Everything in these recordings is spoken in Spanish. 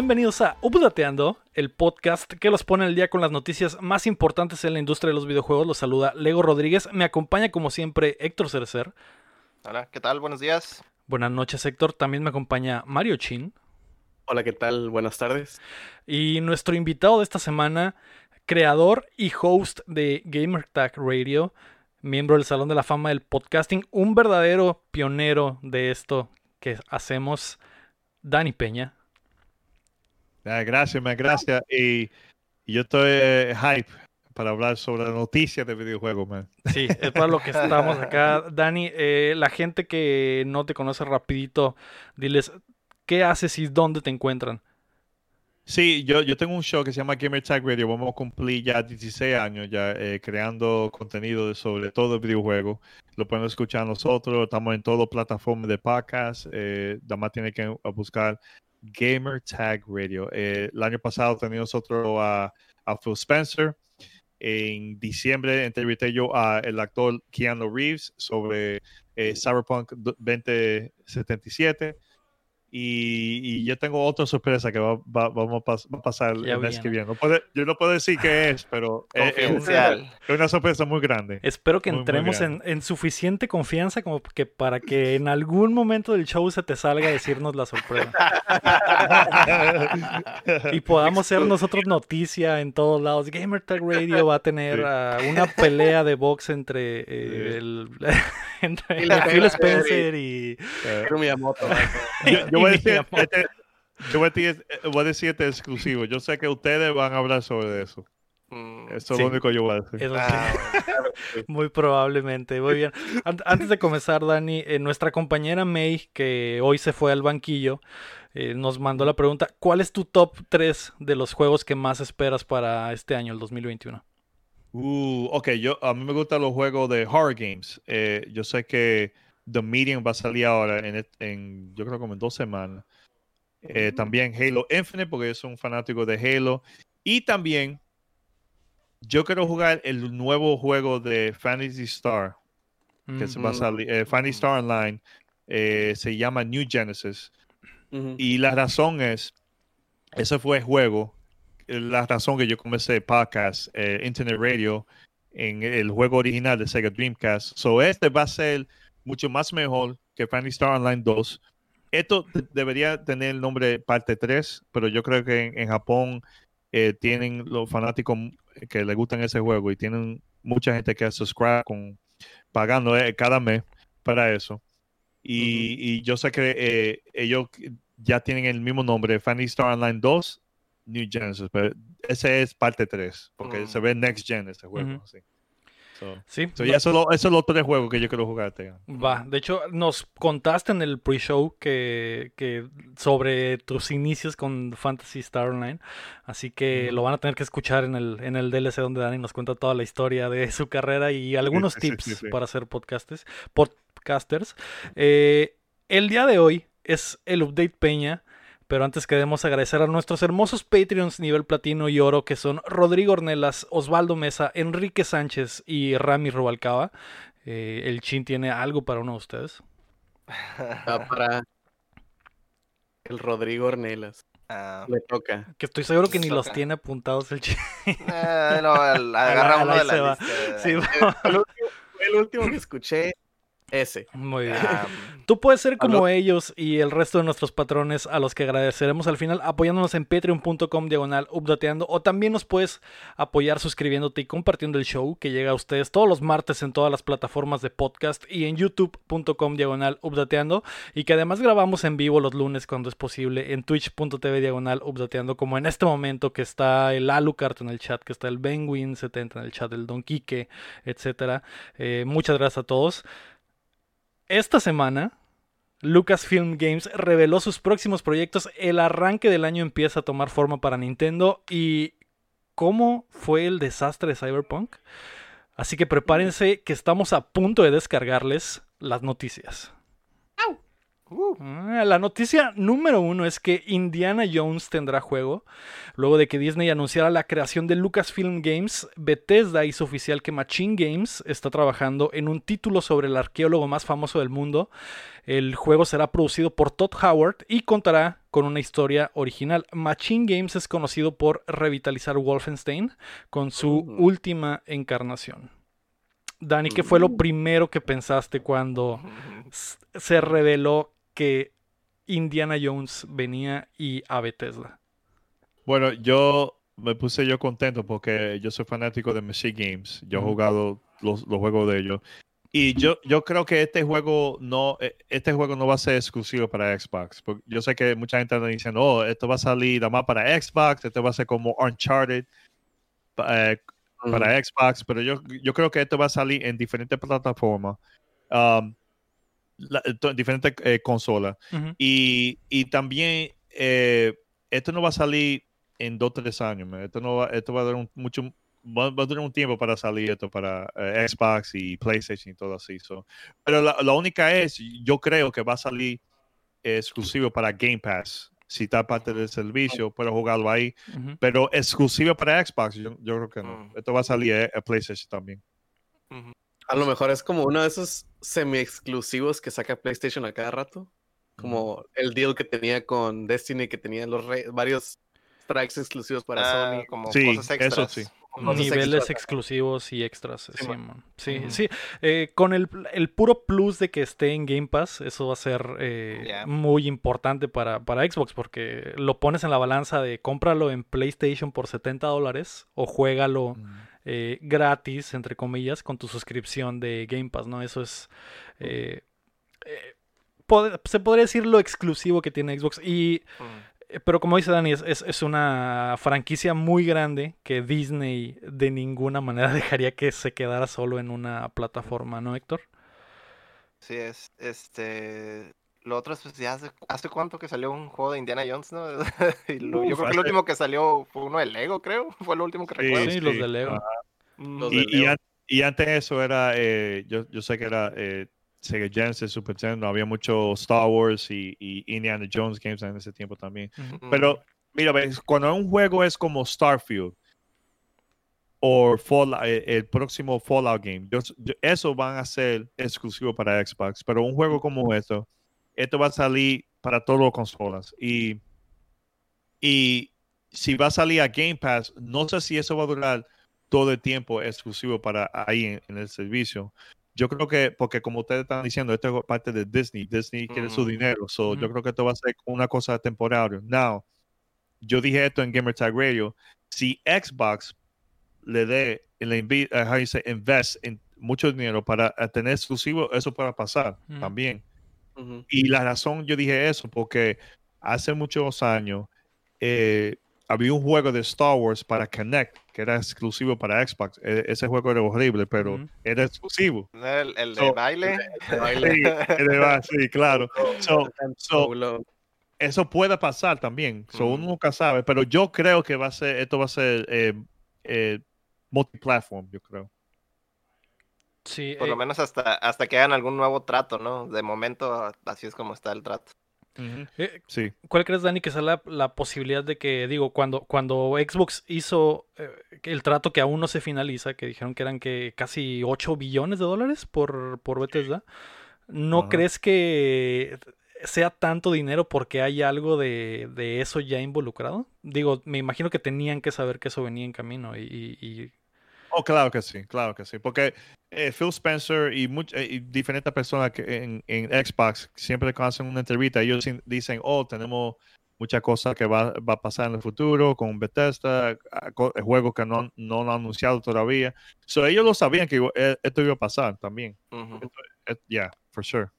Bienvenidos a Updateando, el podcast que los pone al día con las noticias más importantes en la industria de los videojuegos. Los saluda Lego Rodríguez. Me acompaña como siempre Héctor Cerecer. Hola, ¿qué tal? Buenos días. Buenas noches Héctor. También me acompaña Mario Chin. Hola, ¿qué tal? Buenas tardes. Y nuestro invitado de esta semana, creador y host de GamerTag Radio, miembro del Salón de la Fama del Podcasting, un verdadero pionero de esto que hacemos, Dani Peña. Gracias, man, gracias. Y, y yo estoy eh, hype para hablar sobre la noticia de videojuegos, man. Sí, es para lo que estamos acá. Dani, eh, la gente que no te conoce rapidito, diles, ¿qué haces y dónde te encuentran? Sí, yo, yo tengo un show que se llama Gamer Tag Radio. Vamos a cumplir ya 16 años ya eh, creando contenido sobre todo el videojuego. Lo pueden escuchar nosotros. Estamos en todas las plataformas de podcast. Eh, nada más tienen que buscar Gamer Tag Radio. Eh, el año pasado teníamos otro a, a, Phil Spencer. En diciembre entrevisté yo al actor Keanu Reeves sobre eh, Cyberpunk 2077. Y, y, yo tengo otra sorpresa que va, va, vamos a, va a pasar Ya el mes vi, que ¿no? viene. No puede- yo no puedo decir qué es, pero es, es una, es una sorpresa muy grande. Espero que Muy, muy entremos en, grande. en suficiente confianza como que para que en algún momento del show se te salga a decirnos la sorpresa. y podamos ser nosotros noticia en todos lados. GamerTag Radio va a tener Sí. ah, una pelea de box entre, eh, Sí. el, entre Phil Phil Spencer Spencer y... Eh, Pero Miyamoto. yo, yo voy a decir, este, yo voy a decir, voy a decir este exclusivo. Yo sé que ustedes van a hablar sobre eso. Mm, Eso es Sí. lo único que yo voy a decir. Ah, Muy probablemente. Muy bien. An- Antes de comenzar, Dani, eh, nuestra compañera May, que hoy se fue al banquillo, eh, nos mandó la pregunta, ¿cuál es tu top 3 de los juegos que más esperas para este año, el 2021? Uh, ok, yo, a mí me gustan los juegos de horror games. Eh, yo sé que The Medium va a salir ahora en, yo creo como en dos semanas. Eh, también Halo Infinite, porque yo soy un fanático de Halo. Y también yo quiero jugar el nuevo juego de Fantasy Star, que se va a Ujú. salir, eh, Fantasy Star Online. eh, se llama New Genesis. Ujú. Y la razón es, ese fue el juego, la razón que yo comencé podcast, Internet Radio, en el juego original de Sega Dreamcast. So este va a ser mucho más mejor que Fantasy Star Online 2. Esto de- debería tener el nombre parte 3, pero yo creo que en, en Japón eh, tienen los fanáticos que les gustan ese juego y tienen mucha gente que subscribe con pagando eh, cada mes para eso. Y, y yo sé que eh, ellos ya tienen el mismo nombre, Fantasy Star Online 2, New Genesis, pero ese es parte 3, porque Mm. se ve Next Gen ese juego. So, Sí, so ya eso, lo- eso es los tres juegos que yo quiero jugar. va. De hecho, nos contaste en el pre-show que, que sobre tus inicios con Fantasy Star Online. Así que lo van a tener que escuchar en el, en el DLC donde Dani nos cuenta toda la historia de su carrera y algunos sí, sí, tips sí. para ser podcasters. podcasters. Eh, el día de hoy es el Update Peña. Pero antes queremos agradecer a nuestros hermosos Patreons nivel platino y oro que son Rodrigo Ornelas, Osvaldo Mesa, Enrique Sánchez y Rami Rubalcaba. Eh, el Chin tiene algo para uno de ustedes. Para el Rodrigo Ornelas. ah, Le toca. Que estoy seguro que ni los tiene apuntados el Chin. eh, no, agarra uno de la va. lista. Sí, El último, el último que escuché, ese. Muy bien. Ah, Tú puedes ser como Aló. ellos y el resto de nuestros patrones a los que agradeceremos al final apoyándonos en patreon.com diagonal updateando o también nos puedes apoyar suscribiéndote y compartiendo el show que llega a ustedes todos los martes en todas las plataformas de podcast y en youtube.com diagonal updateando y que además grabamos en vivo los lunes cuando es posible en twitch.tv diagonal updateando como en este momento que está el Alucard en el chat, que está el Benwin70 en el chat, el Don Quique, etcétera. Eh, muchas gracias a todos. Esta semana, Lucasfilm Games reveló sus próximos proyectos. El arranque del año empieza a tomar forma para Nintendo. ¿Y cómo fue el desastre de Cyberpunk? Así que prepárense que estamos a punto de descargarles las noticias. Uh, La noticia número uno es que Indiana Jones tendrá juego. Luego de que Disney anunciara la creación de Lucasfilm Games, Bethesda hizo oficial que Machine Games está trabajando en un título sobre el arqueólogo más famoso del mundo. El juego será producido por Todd Howard y contará con una historia original. Machine Games es conocido por revitalizar Wolfenstein con su Uh. última encarnación. Dani, ¿qué fue lo primero que pensaste cuando se reveló que Indiana Jones venía y a Bethesda. Bueno, yo me puse yo contento porque yo soy fanático de Machine Games. Yo he jugado los, los juegos de ellos. Y yo, yo creo que este juego no eh, este juego no va a ser exclusivo para Xbox. porque yo sé que mucha gente anda diciendo, oh, esto va a salir nada más para Xbox, esto va a ser como Uncharted eh, para Xbox, pero yo, yo creo que esto va a salir en diferentes plataformas, um, la- diferentes eh, consolas. Ujú. Y, y también eh, esto no va a salir en dos o tres años. man. Esto, no va, esto va a durar un, mucho, va, va a durar un tiempo para salir esto para eh, Xbox y PlayStation y todo así. so. Pero la, la única es, yo creo que va a salir eh, exclusivo para Game Pass. Si está parte del servicio, puedo jugarlo ahí. Ujú. Pero exclusivo para Xbox, yo, yo creo que no. Mm. Esto va a salir a, a PlayStation también. A lo mejor es como uno de esos semi-exclusivos que saca PlayStation a cada rato. Como el deal que tenía con Destiny, que tenía los re- varios strikes exclusivos para Ah, Sony. como Sí, cosas eso extras. sí. Cosas Niveles extras. exclusivos y extras. Sí, man. Sí, sí. Eh, con el, el puro plus de que esté en Game Pass, eso va a ser eh, muy importante para, para Xbox porque lo pones en la balanza de cómpralo en PlayStation por 70 dólares o juégalo eh, gratis, entre comillas, con tu suscripción de Game Pass, ¿no? Eso es... eh, eh, pod- se podría decir lo exclusivo que tiene Xbox y... Pero como dice Dani, es, es- es una franquicia muy grande que Disney de ninguna manera dejaría que se quedara solo en una plataforma, ¿no, Héctor? Sí, es, este, lo otro es, pues, ya hace, ¿hace cuánto que salió un juego de Indiana Jones, no? Y lo- yo creo que el último que salió fue uno de Lego, creo, fue lo último que Sí, recuerdo. Sí, los sí, de Lego. Los de Y, y Leo. an- y antes de eso era, eh, yo, yo sé que era eh, Sega Genesis, Super Nintendo, había mucho Star Wars y, y Indiana Jones games en ese tiempo también. Pero, mira, ves, cuando un juego es como Starfield o Fallout, eh, el próximo Fallout game, yo- yo- eso van a ser exclusivo para Xbox, pero un juego como esto, esto va a salir para todas las consolas. Y, y si va a salir a Game Pass, no sé si eso va a durar todo el tiempo exclusivo para ahí en, en el servicio. Yo creo que, porque como ustedes están diciendo, esto es parte de Disney. Disney quiere su dinero. So, Yo creo que esto va a ser una cosa temporaria. Now, yo dije esto en Gamertag Radio. Si Xbox le dé, le invi- how you say, invest en mucho dinero para tener exclusivo, eso puede pasar también. Y la razón yo dije eso, porque hace muchos años eh, había un juego de Star Wars para Connect que era exclusivo para Xbox. E- ese juego era horrible, pero era exclusivo. ¿No era El, de So- baile. De baile. Sí, claro. So, eso puede pasar también. So, Ujú. uno nunca sabe, pero yo creo que va a ser, esto va a ser eh, eh, multiplatform, yo creo. Sí, Por eh, lo menos hasta, hasta que hagan algún nuevo trato, ¿no? De momento, así es como está el trato. eh, Sí. ¿Cuál crees, Dani, que sea la, la posibilidad de que, digo, cuando, cuando Xbox hizo eh, el trato que aún no se finaliza, que dijeron que eran que casi 8 billones de dólares por, por Bethesda, ¿no crees que sea tanto dinero porque hay algo de, de eso ya involucrado? Digo, me imagino que tenían que saber que eso venía en camino y, y- y- Oh, claro que sí, claro que sí. Porque eh, Phil Spencer y, eh, y diferentes personas que en, en Xbox siempre que hacen una entrevista, ellos dicen, oh, tenemos muchas cosas que va, va a pasar en el futuro con Bethesda, ah, eh, juegos que no, han- no lo han anunciado todavía. So, ellos lo sabían que eh, esto iba a pasar también. Yeah, for sure,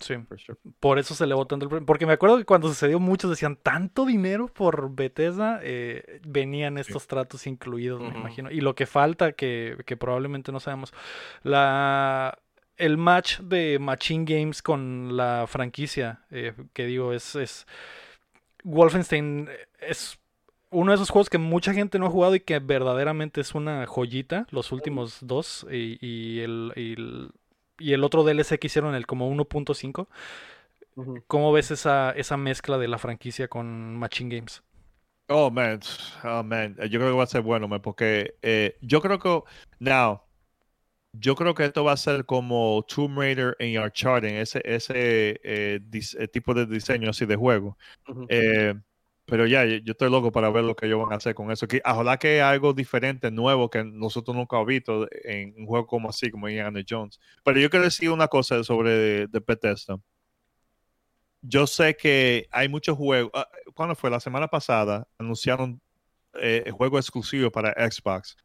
sí. sure. Por eso se elevó tanto el precio. Porque me acuerdo que cuando sucedió muchos decían tanto dinero por Bethesda, eh, venían estos tratos incluidos, me imagino. Y lo que falta, que, que probablemente no sabemos, la el match de Machine Games con la franquicia, eh, que digo, es, es Wolfenstein es uno de esos juegos que mucha gente no ha jugado y que verdaderamente es una joyita, los últimos dos y, y el, y el, y el otro DLC que hicieron, el como 1.5. Ujú. ¿cómo ves esa, esa mezcla de la franquicia con Machine Games? Oh, man. Oh, man. Eh, Yo creo que va a ser bueno, man, porque eh, yo creo que, now, yo creo que esto va a ser como Tomb Raider en Uncharted, ese, ese eh, dis- tipo de diseño así de juego. Eh, pero ya, yo estoy loco para ver lo que ellos van a hacer con eso. Que, ojalá que algo diferente, nuevo, que nosotros nunca hemos visto en un juego como así, como Indiana Jones. Pero yo quiero decir una cosa sobre de Bethesda. Yo sé que hay muchos juegos. ah, ¿Cuándo fue? La semana pasada anunciaron eh, el juego exclusivo para Xbox.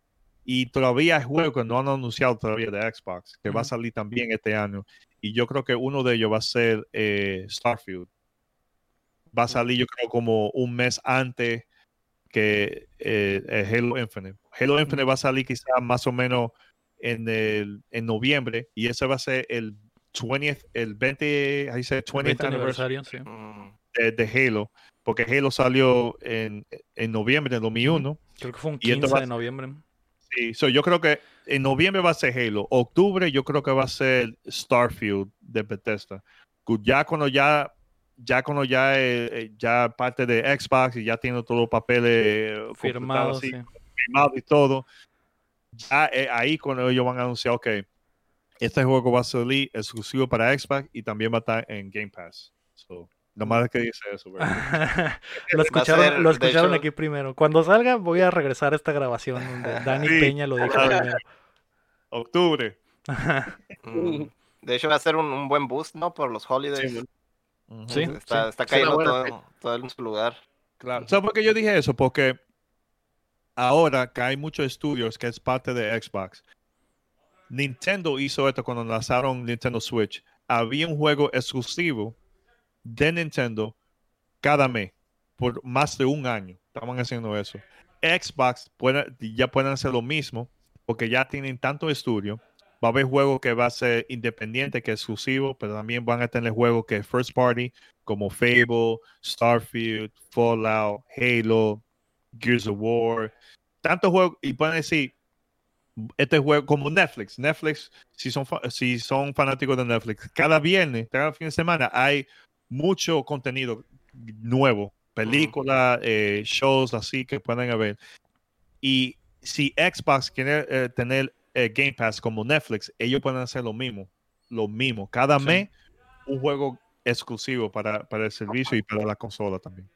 Y todavía hay juegos que no han anunciado todavía de Xbox, que va a salir también este año. Y yo creo que uno de ellos va a ser eh, Starfield va a salir yo creo como un mes antes que eh, eh, Halo Infinite. Halo Infinite va a salir quizás más o menos en, el, en noviembre y ese va a ser el 20th, el 20, ahí dice 20th 20 anniversary aniversario, sí. Mm, de, de Halo, porque Halo salió en, en noviembre de 2001. Creo que fue un Y esto 15 va a de noviembre. Sí, so yo creo que en noviembre va a ser Halo, octubre yo creo que va a ser Starfield de Bethesda. Ya cuando ya ya cuando ya eh, eh, ya parte de Xbox y ya tiene todos los papeles eh, Firmado, así, sí. firmados y todo, ya eh, ahí cuando ellos van a anunciar, ok, este juego va a salir exclusivo para Xbox y también va a estar en Game Pass. So, nomás que dice eso, bro. lo escucharon, ser, lo escucharon hecho- aquí primero. Cuando salga voy a regresar a esta grabación donde Dani Sí, Peña lo dijo primero. Octubre. mm. De hecho, va a ser un, un buen boost, ¿no? Por los holidays. Sí, Sí. Está, está cayendo todo, todo en su lugar. Claro. ¿Sabes por qué yo dije eso? Porque ahora que hay muchos estudios que es parte de Xbox, Nintendo hizo esto cuando lanzaron Nintendo Switch. Había un juego exclusivo de Nintendo cada mes por más de un año. Estaban haciendo eso. Xbox puede- ya pueden hacer lo mismo porque ya tienen tanto estudio. Va a haber juegos que va a ser independiente que exclusivo, pero también van a tener juegos que es first party como Fable, Starfield, Fallout, Halo, Gears of War, tantos juegos y pueden decir este juego como Netflix, Netflix si son si son fanáticos de Netflix, cada viernes, cada fin de semana hay mucho contenido nuevo, películas, eh, shows así que pueden ver. Y si Xbox quiere eh, tener eh, Game Pass como Netflix, ellos pueden hacer lo mismo, lo mismo. Cada Sí. mes un juego exclusivo para, para el servicio y para la consola también.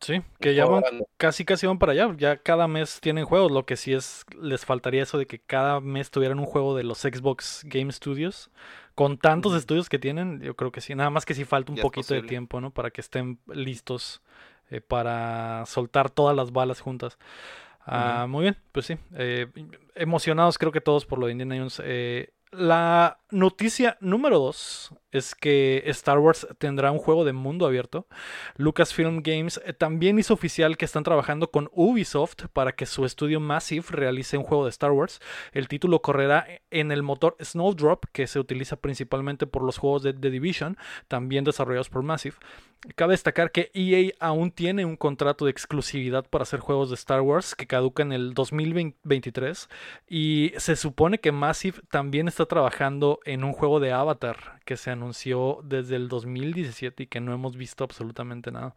Sí, que ya van, casi casi van para allá. Ya cada mes tienen juegos. Lo que sí es, les faltaría eso de que cada mes tuvieran un juego de los Xbox Game Studios. Con tantos estudios que tienen, yo creo que sí. Nada más que sí falta un Ya poquito de tiempo, ¿no? Para que estén listos eh, para soltar todas las balas juntas. Ah, Muy bien, pues sí. eh, emocionados creo que todos por lo de Indiana Jones. Eh, la noticia número dos es que Star Wars tendrá un juego de mundo abierto. Lucasfilm Games eh, también hizo oficial que están trabajando con Ubisoft para que su estudio Massive realice un juego de Star Wars. El título correrá en el motor Snowdrop, que se utiliza principalmente por los juegos de The Division, también desarrollados por Massive. Cabe destacar que EA aún tiene un contrato de exclusividad para hacer juegos de Star Wars que caduca en el 2023 y se supone que Massive también está trabajando en un juego de Avatar que se anunció desde el 2017 y que no hemos visto absolutamente nada.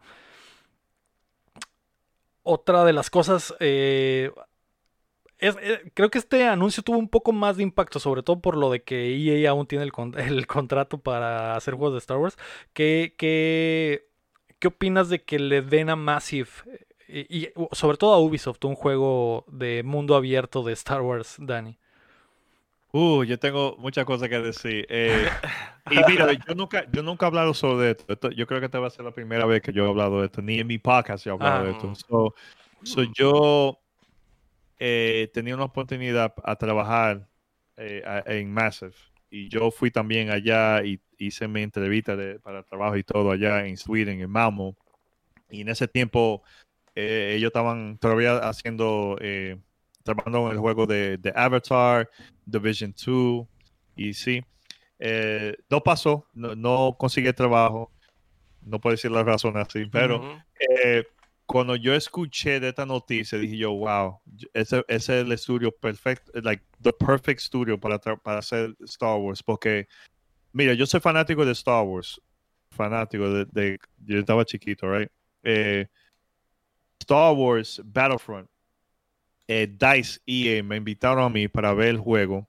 Otra de las cosas eh, es- eh, creo que este anuncio tuvo un poco más de impacto, sobre todo por lo de que EA aún tiene el, con- el contrato para hacer juegos de Star Wars. ¿Qué, qué, qué opinas de que le den a Massive eh, y, y sobre todo a Ubisoft un juego de mundo abierto de Star Wars, Dani? Uh, yo tengo muchas cosas que decir. Eh, y mira, yo nunca, yo nunca he hablado sobre esto. Esto- Yo creo que esta va a ser la primera vez que yo he hablado de esto. Ni en mi podcast he hablado Ah. de esto. So, so yo eh, tenía una oportunidad a trabajar eh, a- en Massive. Y yo fui también allá y hice mi entrevista de- para trabajo y todo allá en Sweden, en Malmo. Y en ese tiempo eh, ellos estaban todavía haciendo, eh, trabajando en el juego de, de Avatar, Division 2. Y sí, eh, no pasó, no, no conseguí trabajo. No puedo decir la razón así, pero eh, cuando yo escuché de esta noticia, dije yo, wow, ese, ese es el estudio perfecto, like the perfect studio para, para hacer Star Wars, porque, mira, yo soy fanático de Star Wars, fanático de, yo estaba chiquito, right? Eh, Star Wars Battlefront, eh, Dice EA me invitaron a mí para ver el juego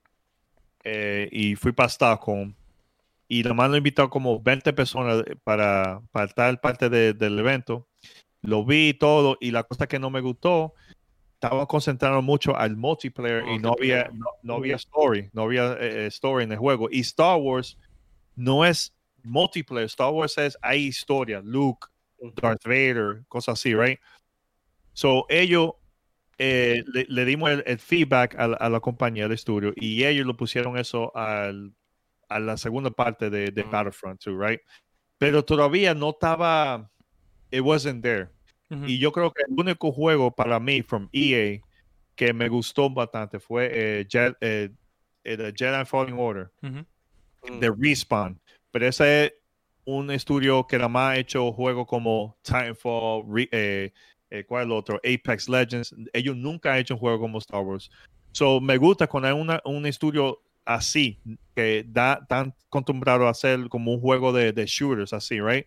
eh, y fui para Stockholm y la mano invitó como 20 personas para, para estar parte de- del evento. Lo vi todo y la cosa que no me gustó, estaba concentrado mucho al multiplayer y no había, no, no había story, no había eh, eh, story en el juego. Y Star Wars no es multiplayer, Star Wars es, hay historia, Luke, Darth Vader, cosas así, right? So ellos eh, le, le dimos el, el feedback a, la- a la compañía del estudio y ellos lo pusieron eso al, a la segunda parte de, de. Battlefront 2, right? Pero todavía no estaba, it wasn't there. Y yo creo que el único juego para mí, from EA, que me gustó bastante fue eh, Je- eh, eh, the Jedi Falling Order, Ujú. Mm. de Respawn. Pero ese es un estudio que nada más ha hecho juegos como Titanfall, Re- eh, eh, ¿cuál es el otro? Apex Legends. Ellos nunca han hecho un juego como Star Wars. So, me gusta cuando hay una- un estudio así, que da tan acostumbrado a hacer como un juego de, de shooters, así, right?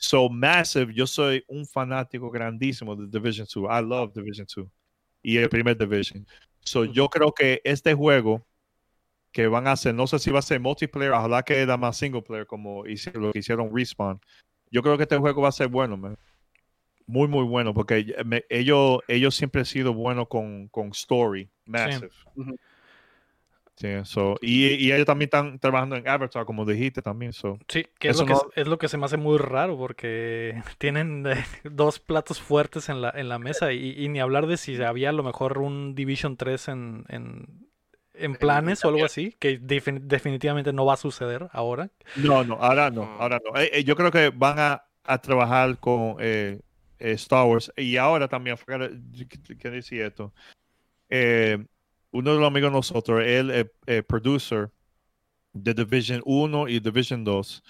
So Massive, yo soy un fanático grandísimo de Division 2. I love Division 2 y el primer Division. So yo creo que este juego que van a hacer, no sé si va a ser multiplayer, ojalá que era más single player como hice- lo que hicieron Respawn. Yo creo que este juego va a ser bueno, man. Muy, muy bueno, porque me- ellos, ellos siempre han sido buenos con, con story, Massive. Sí, so, y, y ellos también están trabajando en Avatar, como dijiste también. So. Sí, que es Eso lo que, no- es, es lo que se me hace muy raro porque tienen eh, dos platos fuertes en la, en la mesa y, y ni hablar de si había a lo mejor un Division 3 en, en, en planes o algo así, que defini- definitivamente no va a suceder ahora. No, no, ahora no, Mm. ahora no. Eh, eh, yo creo que van a, a trabajar con eh, eh, Star Wars y ahora también, ¿qué- ¿qué decía esto? Eh, uno de los amigos de nosotros, él es eh, producer de Division 1 y Division 2.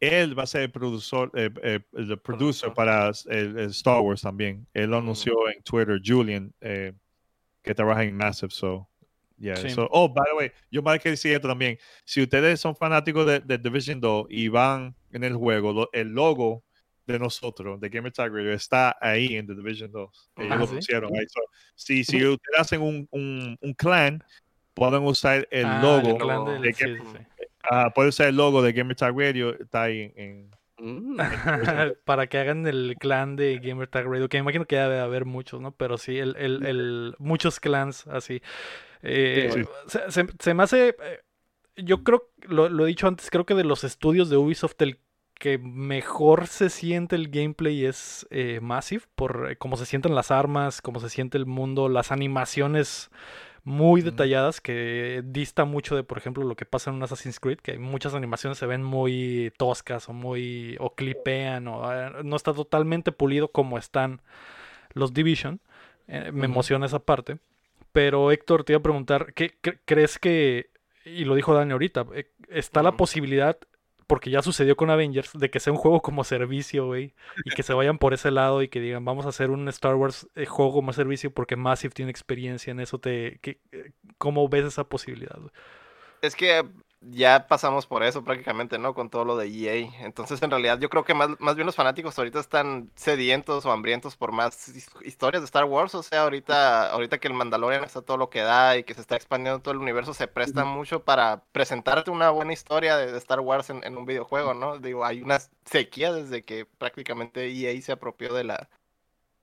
Él va a ser el productor, eh, eh, el producer para el, el Star Wars también. Él lo Mm. anunció en Twitter, Julian, eh, que trabaja en Massive, so. Yeah, Sí. so- oh, by the way, yo más que decir esto también. Si ustedes son fanáticos de, de Division 2 y van en el juego, lo- el logo de nosotros, de Gamer Tag Radio, está ahí en The Division 2. Ellos Ah, lo ¿sí? pusieron ahí. So, si, si ustedes hacen un, un, un clan, pueden usar el Ah, logo. clan del- de Game- sí, sí. ah, puede usar el logo de Gamer Tag Radio, está ahí en. Mm. Para que hagan el clan de Gamer Tag Radio, que me imagino que debe haber muchos, ¿no? Pero sí, el, el, el- muchos clans así. Eh, Sí. se, se- se me hace. eh, Yo creo, lo, lo he dicho antes, creo que de los estudios de Ubisoft, el que mejor se siente el gameplay es eh, Massive, por eh, cómo se sienten las armas, cómo se siente el mundo, las animaciones muy detalladas, que dista mucho de, por ejemplo, lo que pasa en un Assassin's Creed, que muchas animaciones se ven muy toscas o muy, o clipean, o eh, no está totalmente pulido como están los Division. Eh, me emociona esa parte. Pero Héctor, te iba a preguntar, ¿qué cre- crees que, y lo dijo Dani ahorita, está la posibilidad, porque ya sucedió con Avengers, de que sea un juego como servicio, güey, y que se vayan por ese lado y que digan, vamos a hacer un Star Wars eh, juego como servicio porque Massive tiene experiencia en eso, te, ¿qué- eh, ¿cómo ves esa posibilidad? Es que ya pasamos por eso prácticamente, ¿no? Con todo lo de EA. Entonces, en realidad, yo creo que más, más bien los fanáticos ahorita están sedientos o hambrientos por más his- historias de Star Wars. O sea, ahorita, ahorita que el Mandalorian está todo lo que da y que se está expandiendo todo el universo, se presta mucho para presentarte una buena historia de, de Star Wars en, en un videojuego, ¿no? Digo, hay una sequía desde que prácticamente EA se apropió de la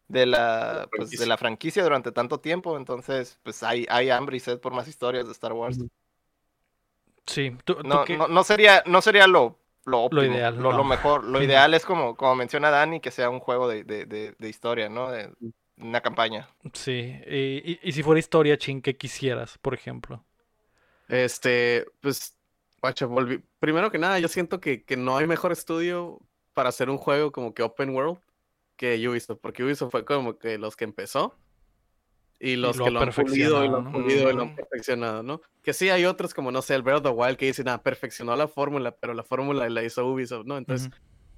de la, pues, de franquicia. la franquicia durante tanto tiempo, entonces pues hay, hay hambre y sed por más historias de Star Wars. Sí, ¿tú, tú No, no, no sería, no sería lo, lo óptimo, ideal, lo, no. lo mejor. Lo ideal es como, como menciona Dani, que sea un juego de, de, de, de historia, ¿no? De una campaña. Sí, y, y- y si fuera historia, chin, ¿qué quisieras, por ejemplo? Este, pues, guacha, volví. Primero que nada, yo siento que, que no hay mejor estudio para hacer un juego como que open world que Ubisoft, porque Ubisoft fue como que los que empezó y los lo que lo han pulido y lo han ¿no? pulido y lo han perfeccionado, ¿no? Que sí hay otros como, no sé, el Breath of the Wild que dicen, ah, perfeccionó la fórmula, pero la fórmula la hizo Ubisoft, ¿no? Entonces,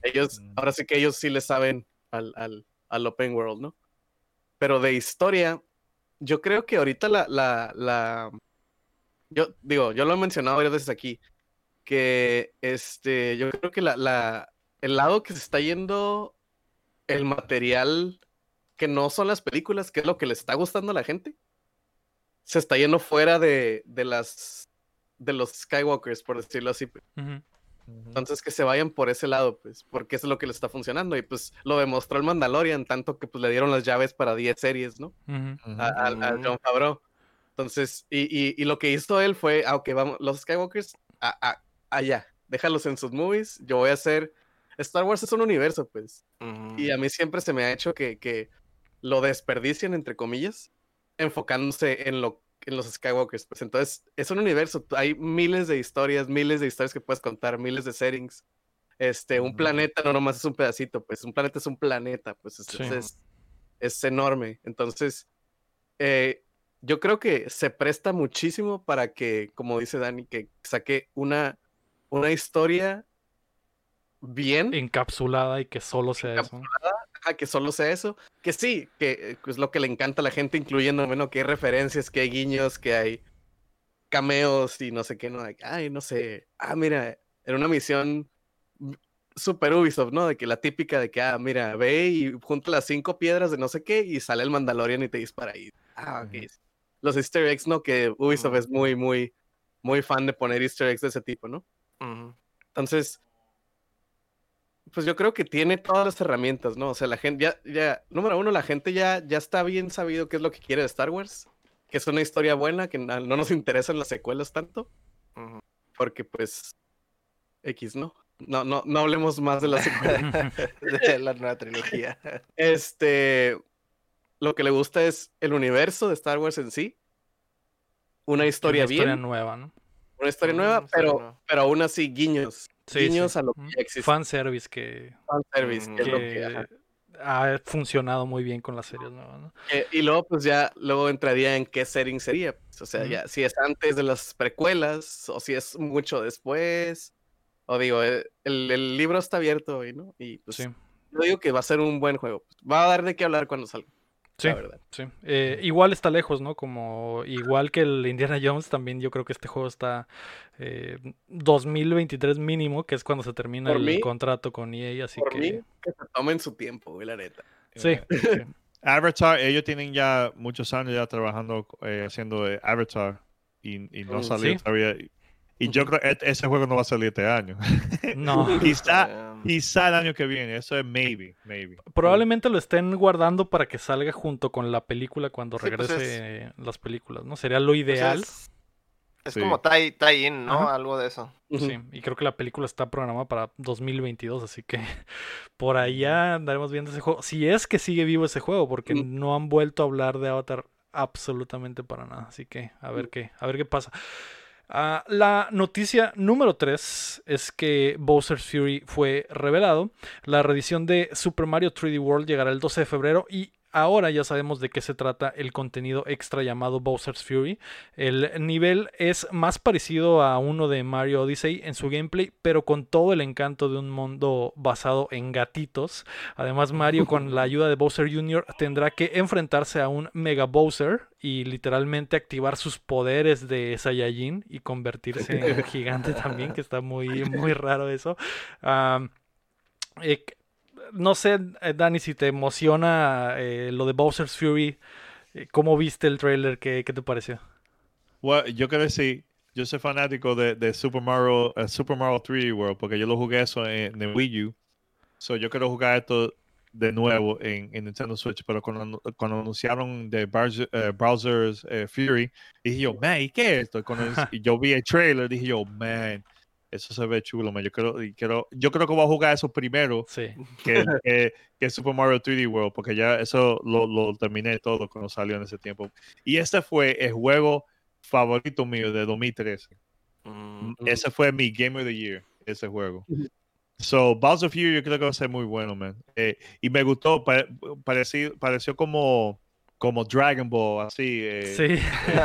ellos, ahora sí que ellos sí le saben al, al, al open world, ¿no? Pero de historia, yo creo que ahorita la, la, la, yo digo, yo lo he mencionado varias veces aquí, que este, yo creo que la, la, el lado que se está yendo el material que no son las películas, que es lo que le está gustando a la gente, se está yendo fuera de, de las de los Skywalkers, por decirlo así. pues. Entonces que se vayan por ese lado, pues, porque eso es lo que le está funcionando. Y pues lo demostró el Mandalorian, tanto que pues le dieron las llaves para 10 series, ¿no? A, a- a Ujú. John Favreau. Entonces, y, y- y lo que hizo él fue, ah, ok, vamos, los Skywalkers, a- a- allá, déjalos en sus movies, yo voy a hacer, Star Wars es un universo, pues, y a mí siempre se me ha hecho que, que lo desperdician, entre comillas, enfocándose en, lo, en los Skywalkers, pues entonces es un universo, hay miles de historias, miles de historias que puedes contar, miles de settings. Este, un planeta no nomás es un pedacito, pues un planeta es un planeta, pues es, Sí. es- es enorme. Entonces, eh, yo creo que se presta muchísimo para que, como dice Dani, que saque una, una historia bien, Encapsulada y que solo sea eso. Ajá, que solo sea eso, que sí, que eh, es lo que le encanta a la gente, incluyendo, bueno, que hay referencias, que hay guiños, que hay cameos y no sé qué, no, ay, no sé, ah, mira, era una misión super Ubisoft, ¿no? De que la típica de que, ah, mira, ve y junta las cinco piedras de no sé qué y sale el Mandalorian y te dispara ahí. Ah, ok. Los easter eggs, ¿no? Que Ubisoft es muy, muy, muy fan de poner easter eggs de ese tipo, ¿no? Entonces, pues yo creo que tiene todas las herramientas, ¿no? O sea, la gente ya, ya, número uno, la gente ya, ya está bien sabido qué es lo que quiere de Star Wars, que es una historia buena, que na- no nos interesan las secuelas tanto, porque pues, X, ¿no? No, no, no hablemos más de la secuela. De la nueva trilogía. Este, lo que le gusta es el universo de Star Wars en sí, una historia Una historia bien, nueva, ¿no? una historia Mm, nueva, historia pero, nueva. pero aún así guiños, Sí, guiños sí. a lo que ya existe. Fanservice que, Fanservice, que es lo que, que ajá. ha funcionado muy bien con las series nuevas, ¿no? Eh, y luego, pues ya, luego entraría en qué setting sería. pues, o sea, ya, si es antes de las precuelas, o si es mucho después. O digo, eh, el, el libro está abierto hoy, ¿no? Y pues Sí, yo digo que va a ser un buen juego. Va a dar de qué hablar cuando salga, sí, la verdad. sí. Eh, igual está lejos, ¿no? Como igual que el Indiana Jones, también yo creo que este juego está eh, 2023 mínimo, que es cuando se termina Por el mí- contrato con EA, así Por que... mí, que se tomen su tiempo, güey, la neta. Sí, sí. Avatar, ellos tienen ya muchos años ya trabajando, eh, haciendo eh, Avatar y, y no Mm, salió sí. todavía. Y yo creo que ese juego no va a salir este año. No. quizá, quizá el año que viene. Eso es maybe, maybe. Probablemente lo estén guardando para que salga junto con la película cuando Sí, pues regrese las películas, ¿no? Sería lo pues ideal. es es Sí. como tie, tie in, ¿no? Ajá. Algo de eso. Sí, y creo que la película está programada para 2022, así que por allá andaremos viendo ese juego. Si es que sigue vivo ese juego, porque Mm. no han vuelto a hablar de Avatar absolutamente para nada. Así que a ver qué, a ver qué pasa. Ah, la noticia número 3 es que Bowser's Fury fue revelado. La reedición de Super Mario 3D World llegará el 12 de febrero y ahora ya sabemos de qué se trata el contenido extra llamado Bowser's Fury. El nivel es más parecido a uno de Mario Odyssey en su gameplay, pero con todo el encanto de un mundo basado en gatitos. Además, Mario con la ayuda de Bowser Jr. tendrá que enfrentarse a un Mega Bowser y literalmente activar sus poderes de Saiyajin y convertirse en un gigante también, que está muy, muy raro eso. Eh, no sé, eh, Dani, si te emociona eh, lo de Bowser's Fury. eh, ¿Cómo viste el trailer? ¿Qué, qué te pareció? Bueno, yo quiero decir, yo soy fanático de, de Super Mario, eh, Super Mario 3D World, porque yo lo jugué eso en, en Wii U. So, yo quiero jugar esto de nuevo en, en Nintendo Switch, pero cuando, cuando anunciaron de eh, Bowser's eh, Fury, dije yo, man, ¿y qué es esto? Cuando, y yo vi el trailer, dije yo, man, eso se ve chulo, man. Yo quiero, yo creo que voy a jugar eso primero Sí. que, que, que Super Mario 3D World, porque ya eso lo, lo terminé todo cuando salió en ese tiempo. Y este fue el juego favorito mío de 2013. Mm, Ese fue mi Game of the Year, ese juego. So, Bowser Fury yo creo que va a ser muy bueno, man. Eh, y me gustó, pare- pareció, pareció como, como Dragon Ball, así. eh, Sí.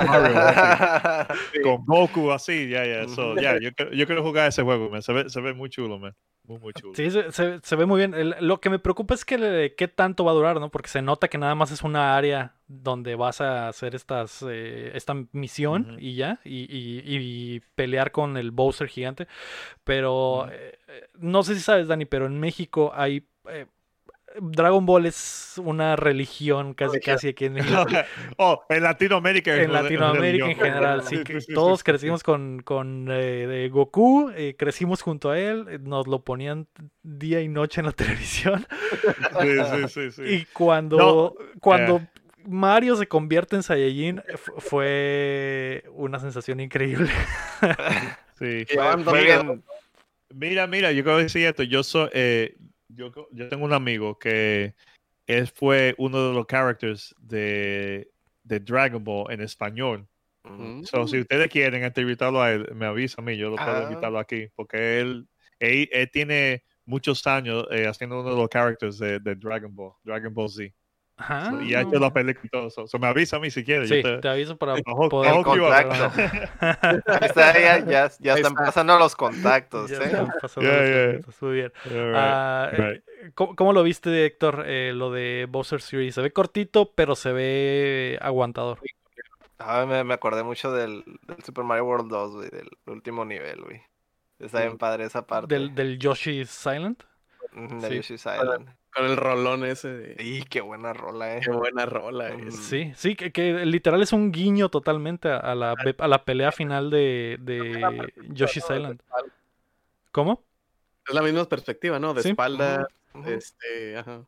Mario, así, Con Goku, así, ya, ya. So, Ujú. ya, yo, quiero- yo quiero jugar ese juego, man. Se ve, se ve muy chulo, man. Muy, muy chulo. Sí, se, se- se ve muy bien. El- lo que me preocupa es que le- qué tanto va a durar, ¿no? Porque se nota que nada más es una área donde vas a hacer estas eh, esta misión y ya, y, y- y pelear con el Bowser gigante. Pero eh, eh, no sé si sabes, Dani, pero en México hay eh, Dragon Ball es una religión casi casi aquí en México. oh, en Latinoamérica. En Latinoamérica en general, sí, que todos crecimos con, con eh, de Goku, eh, crecimos junto a él, eh, nos lo ponían día y noche en la televisión. Sí, sí, sí, sí. Y cuando, No, cuando eh. Mario se convierte en Saiyajin, fu- fue una sensación increíble. Sí. Mira, mira, yo quiero decir esto. Yo soy, eh, yo, tengo un amigo que él fue uno de los characters de, de Dragon Ball en español. Mm. So, si ustedes quieren entrevistarlo a él, me avisa a mí, yo lo puedo Ah. invitarlo aquí, porque él, él, él tiene muchos años eh, haciendo uno de los characters de, de Dragon Ball, Dragon Ball Z. Ajá. So, y ha hecho la película y todo. So, so me avisa a mí si quieres. Sí, yo te- te aviso para Ojo- poder contacto. Ya, ya, ya están está. pasando los contactos. Ya ¿eh? están pasando Yeah, los yeah. contactos, Muy bien. Ah, right. eh, ¿cómo, cómo lo viste, Héctor? eh, lo de Bowser Fury. Se ve cortito, pero se ve aguantador. Ah, me, me acordé mucho del, del Super Mario World 2, güey, del último nivel, güey. Está bien padre esa parte. Del, del Yoshi Silent. Ujú, de sí. Yoshi's Island. Con el rolón ese de... Y qué buena rola, eh. Qué buena rola. Mm. es. Sí, sí, que, que literal es un guiño totalmente a, a la, a la pelea final de, de Yoshi's Island. ¿Cómo? Es la misma perspectiva, ¿no? De Sí. espalda, este, ajá.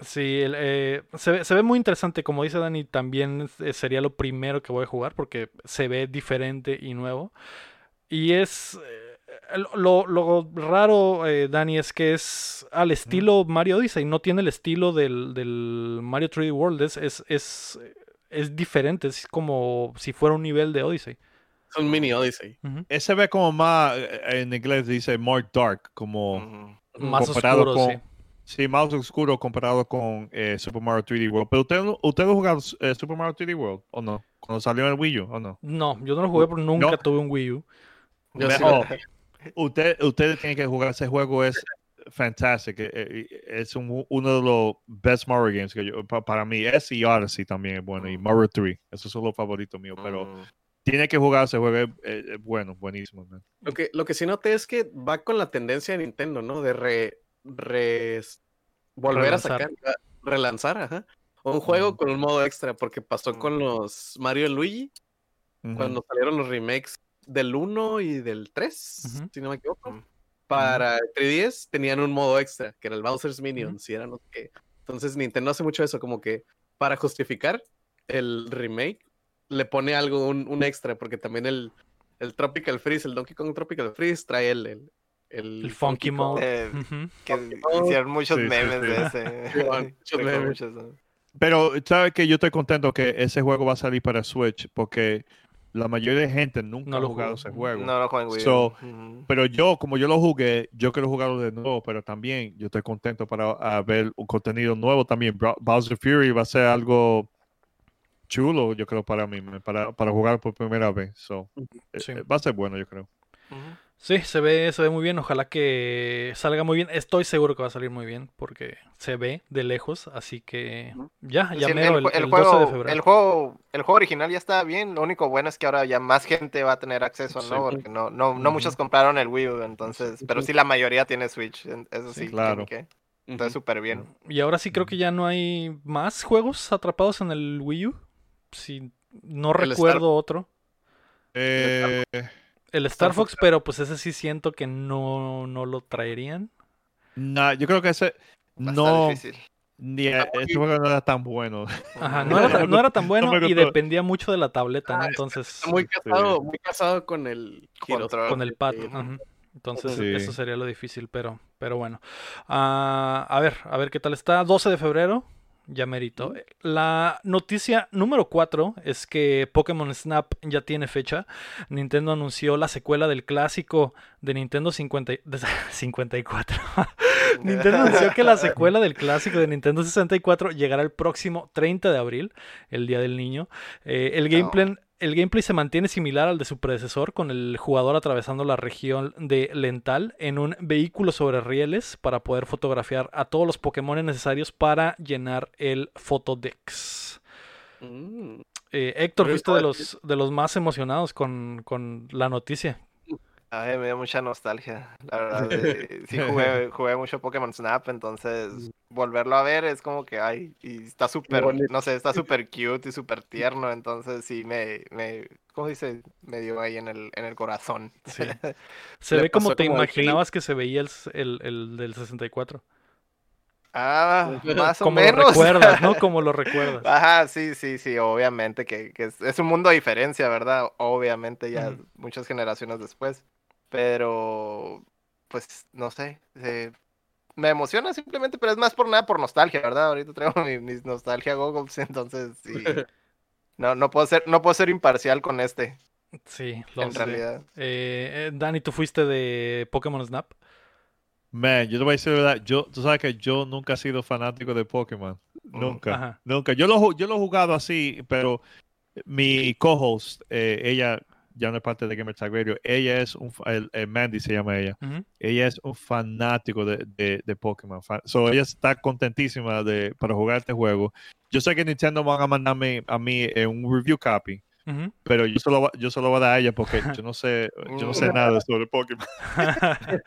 Sí, el, eh, se, ve, se ve muy interesante. Como dice Dani, también eh, sería lo primero que voy a jugar porque se ve diferente y nuevo. Y es. Lo, lo raro, eh, Dani, es que es al estilo Mario Odyssey. No tiene el estilo del, del Mario 3D World. Es, es, es, es diferente. Es como si fuera un nivel de Odyssey. Es un mini Odyssey. Ujú. Ese ve como más, eh, en inglés dice more dark, como... Más oscuro, con- sí. Sí, más oscuro comparado con eh, Super Mario 3D World. Pero usted, ¿ustedes jugaron eh, Super Mario 3D World o no? Cuando salió en el Wii U o no? No, yo no lo jugué porque nunca No. tuve un Wii U. Yo Me- sí oh, usted, ustedes tienen que jugar ese juego, es fantástico. eh, eh, Es un- uno de los best Mario games que yo, pa- para mí. Ese y Odyssey también es bueno. Y Mario 3, esos son los favoritos míos. Pero Ujú. tiene que jugar ese juego, es, es- es bueno, buenísimo. man. Lo que, lo que sí noté es que va con la tendencia de Nintendo, ¿no? De re, re- volver Relanzar. a sacar, relanzar, ajá. Un juego con un modo extra, porque pasó con los Mario y Luigi, cuando salieron los remakes del 1 y del 3, Ujú. si no me equivoco. Ujú. Para el 3DS tenían un modo extra, que era el Bowser's Minions, y era no sé qué. Entonces Nintendo hace mucho eso, como que para justificar el remake, le pone algo, un, un extra, porque también el, el Tropical Freeze, el Donkey Kong Tropical Freeze trae el, el, el El Funky. Mode. Eh, Ujú. que Kong. hicieron muchos Sí, sí, memes sí. de ese. Sí, muchos memes. Pero, ¿sabes que Yo estoy contento que ese juego va a salir para Switch porque la mayoría de gente nunca No ha lo jugado jugó. ese juego. No lo U. So, Ujú. Pero yo, como yo lo jugué, yo quiero jugarlo de nuevo, pero también yo estoy contento para ver un contenido nuevo también. Bowser Fury va a ser algo chulo, yo creo, para mí, para, para jugar por primera vez. So, eh, Sí. eh, va a ser bueno, yo creo. Sí, se ve, se ve muy bien. Ojalá que salga muy bien. Estoy seguro que va a salir muy bien porque se ve de lejos. Así que ya, Sí, ya el, mero, el, el el 12 de juego, febrero. el juego, el juego original ya está bien. Lo único bueno es que ahora ya más gente va a tener acceso, Sí. ¿no? Porque no, no, no muchos compraron el Wii U, entonces, pero sí la mayoría tiene Switch. Eso sí, Sí, que claro. Ujú. Entonces súper bien. Y ahora sí creo que ya no hay más juegos atrapados en el Wii U. Si no El recuerdo otro. Eh, El Star Fox, Fox, pero pues ese sí siento que no, no lo traerían. nah, yo creo que ese Va no, difícil. ni juego no era tan bueno. Ajá, no era, tan- no era tan bueno y dependía mucho de la tableta, ¿no? Ah, Entonces, Está muy casado, muy casado con el Control. con el pad. sí. ajá. Entonces, Sí. eso sería lo difícil, pero, pero bueno. Ah, a ver, a ver qué tal está. 12 de febrero, ya merito. La noticia número 4 es que Pokémon Snap ya tiene fecha. Nintendo anunció la secuela del clásico de Nintendo 50 y- de 54. Nintendo anunció que la secuela del clásico de Nintendo 64 llegará el próximo 30 de abril, el Día del Niño. Eh, el gameplay, el gameplay se mantiene similar al de su predecesor, con el jugador atravesando la región de Lental en un vehículo sobre rieles para poder fotografiar a todos los Pokémon necesarios para llenar el Photodex. Mm. Eh, Héctor, fuiste de los, de los más emocionados con, con la noticia. Ay, me dio mucha nostalgia, la verdad. de- sí, jugué, jugué mucho Pokémon Snap, entonces volverlo a ver es como que, ay, y está súper, no sé, está súper cute y súper tierno, entonces sí me, me, ¿cómo dice? Me dio ahí en el, en el corazón. Sí. Se ve como te como imaginabas que se veía el, el- el del 64. Ah, más o Como lo menos. recuerdas, ¿no? Como lo recuerdas. Ajá, sí, sí, sí, obviamente que, que es, es un mundo de diferencia, ¿verdad? Obviamente ya muchas generaciones después, pero pues no sé, eh, me emociona simplemente, pero es más por nada por nostalgia, ¿verdad? Ahorita traigo mi- mis nostalgia goggles, entonces sí, no, no puedo ser, no puedo ser imparcial con este, Sí, lo en sé. realidad. Eh, eh, Dani, ¿tú fuiste de Pokémon Snap? Man, yo te voy a decir la verdad, yo, tú sabes que yo nunca he sido fanático de Pokémon. Nunca, Ajá. nunca. Yo lo, yo lo he jugado así, pero mi co-host, eh, ella ya no es parte de Gamer Tag Radio, ella es un, el, el Mandy se llama ella, Ujú. ella es un fanático de, de, de Pokémon. So, ella está contentísima de, para jugar este juego. Yo sé que Nintendo van a mandarme a mí eh, un review copy, Pero yo solo, yo solo voy a dar a ella porque yo no sé, yo no sé nada sobre Pokémon.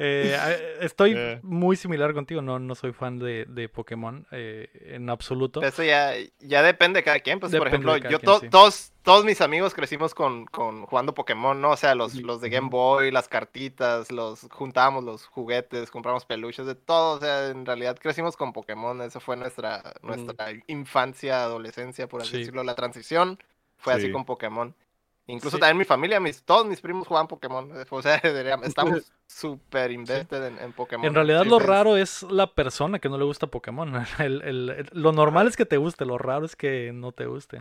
Eh, estoy Eh. muy similar contigo, no, no soy fan de, de Pokémon eh, en absoluto. Eso ya, ya depende de cada quien, pues por ejemplo, yo quien, to- sí. todos, todos mis amigos crecimos con, con jugando Pokémon, ¿no? O sea, los, los de Game. Boy, las cartitas, los juntábamos los juguetes, compramos peluches, de todo, o sea, en realidad crecimos con Pokémon, eso fue nuestra, nuestra infancia, adolescencia, por así Sí. decirlo, la transición fue así Sí. con Pokémon. Incluso Sí. también mi familia, mis, todos mis primos jugaban Pokémon, o sea, estamos súper invested en, en Pokémon. En realidad lo raro es la persona que no le gusta Pokémon. El- el- el- lo normal es que te guste, lo raro es que no te guste.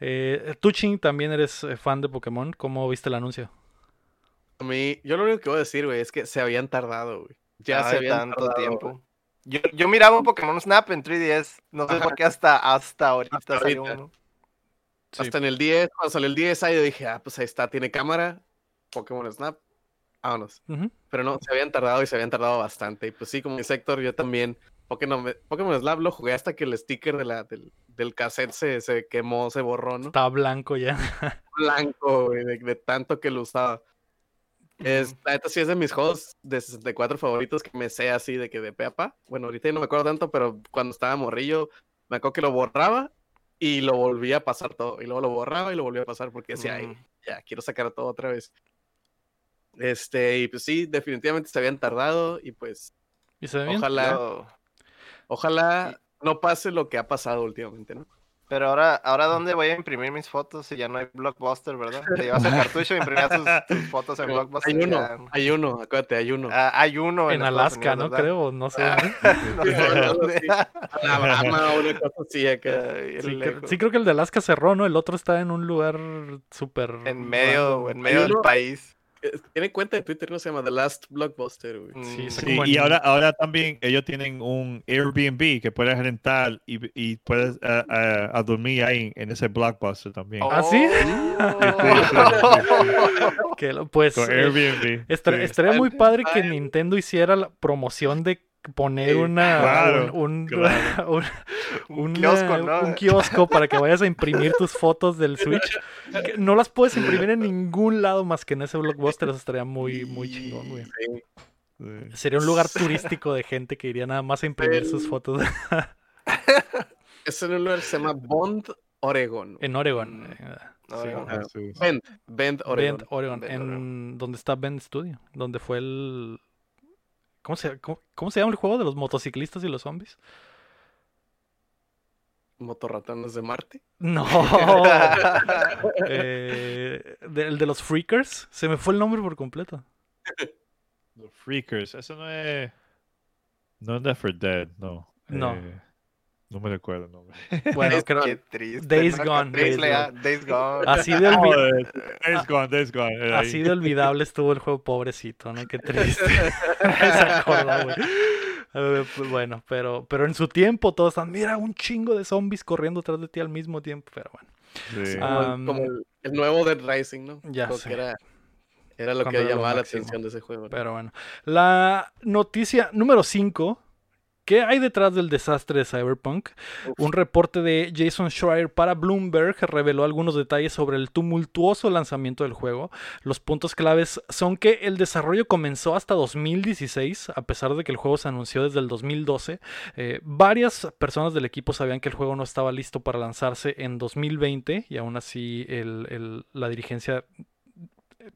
Eh, tú, Ching, también eres eh, fan de Pokémon. ¿Cómo viste el anuncio? A mí, yo lo único que voy a decir, güey, es que se habían tardado, güey. Ya se habían tanto tardado, tiempo. Yo, yo miraba un Pokémon Snap en 3DS. No sé por qué hasta, hasta ahorita Hasta salió ahorita. uno. Sí. Hasta en el 10, cuando salió el 10, ahí yo dije, ah, pues ahí está, tiene cámara, Pokémon Snap, vámonos. Pero no, se habían tardado y se habían tardado bastante. Y pues sí, como dice Héctor, yo también. Pokémon, Pokémon Snap lo jugué hasta que el sticker de la, del, del cassette se, se quemó, se borró, ¿no? Está blanco ya. Blanco, güey, de, de tanto que lo usaba. Es, la neta sí es de mis juegos de 64 favoritos que me sé así de que de pe a pa. Bueno, ahorita ya no me acuerdo tanto, pero cuando estaba morrillo, me acuerdo que lo borraba y lo volvía a pasar todo. Y luego lo borraba y lo volvía a pasar porque decía, "Ay, Mm. ya, quiero sacar todo otra vez. Este, y pues sí, definitivamente se habían tardado y pues ¿Y se bien? ojalá, Yo- ojalá no pase lo que ha pasado últimamente, ¿no? Pero ahora, ahora ¿dónde voy a imprimir mis fotos si ya no hay Blockbuster, verdad? Te llevas el cartucho y imprimías tus, tus fotos en Blockbuster. hay uno, ya. hay uno, acuérdate, hay uno. Ah, hay uno En Alaska, Unidos, ¿no? Creo, no sé. No sé Algo dónde. así. Alabama, una cosa así acá. Ay, Sí, cre- lejos. sí, creo que el de Alaska cerró, ¿no? El otro está en un lugar súper... En medio, en medio del país. Eh, Tiene cuenta de Twitter, no se llama The Last Blockbuster, güey. Sí, Mm, sí. Sí, y ahora, ahora también ellos tienen un Airbnb que puedes rentar y, y puedes a dormir ahí en ese blockbuster también. ¿Ah, sí? Oh. Que lo- pues... Con eh, Airbnb. sí. Estaría muy padre que. Nintendo hiciera la promoción de poner Sí, una claro, un, un- claro. un- kiosco, ¿no? un kiosco para que vayas a imprimir tus fotos del Switch. Que no las puedes imprimir en ningún lado más que en ese blockbuster. Eso estaría muy, muy chingón, güey. Sí. Sí. Sería un lugar turístico de gente que iría nada más a imprimir sus fotos Es en un lugar que se llama Bond, Oregon. en Oregon. Mm. eh. Bend, Bend, Oregon. Bend, Oregon, Bend, en Oregon. donde está Bend Studio, donde fue el ¿Cómo se, cómo, cómo se llama el juego de los motociclistas y los zombies? Motorratones de Marte. No. Eh, de- el de los Freakers. Se me fue el nombre por completo. Los Freakers. Eso no es. No es Left 4 Dead, no. No. Eh, no me recuerdo el nombre. Bueno, creo Qué triste. Days ¿no? Gone, Days, Days Gone. Days Gone. así de, olvi- Oh, eh, Days Gone, Days Gone. era ahí. así de olvidable estuvo el juego, pobrecito, ¿no? Qué triste. Me se acordó, güey. Eh, pues bueno, pero, pero en su tiempo todos están, mira, un chingo de zombies corriendo atrás de ti al mismo tiempo, pero bueno. Sí. Como, el- Am, como el, el nuevo Dead Rising, ¿no? Ya sé. era, era lo Cuando que lo llamaba la atención de ese juego. ¿no? Pero bueno. La noticia número 5. ¿Qué hay detrás del desastre de Cyberpunk? Uf. Un reporte de Jason Schreier para Bloomberg reveló algunos detalles sobre el tumultuoso lanzamiento del juego. Los puntos claves son que el desarrollo comenzó hasta 2016, a pesar de que el juego se anunció desde el 2012. Eh, varias personas del equipo sabían que el juego no estaba listo para lanzarse en 2020 y aún así el- el- la dirigencia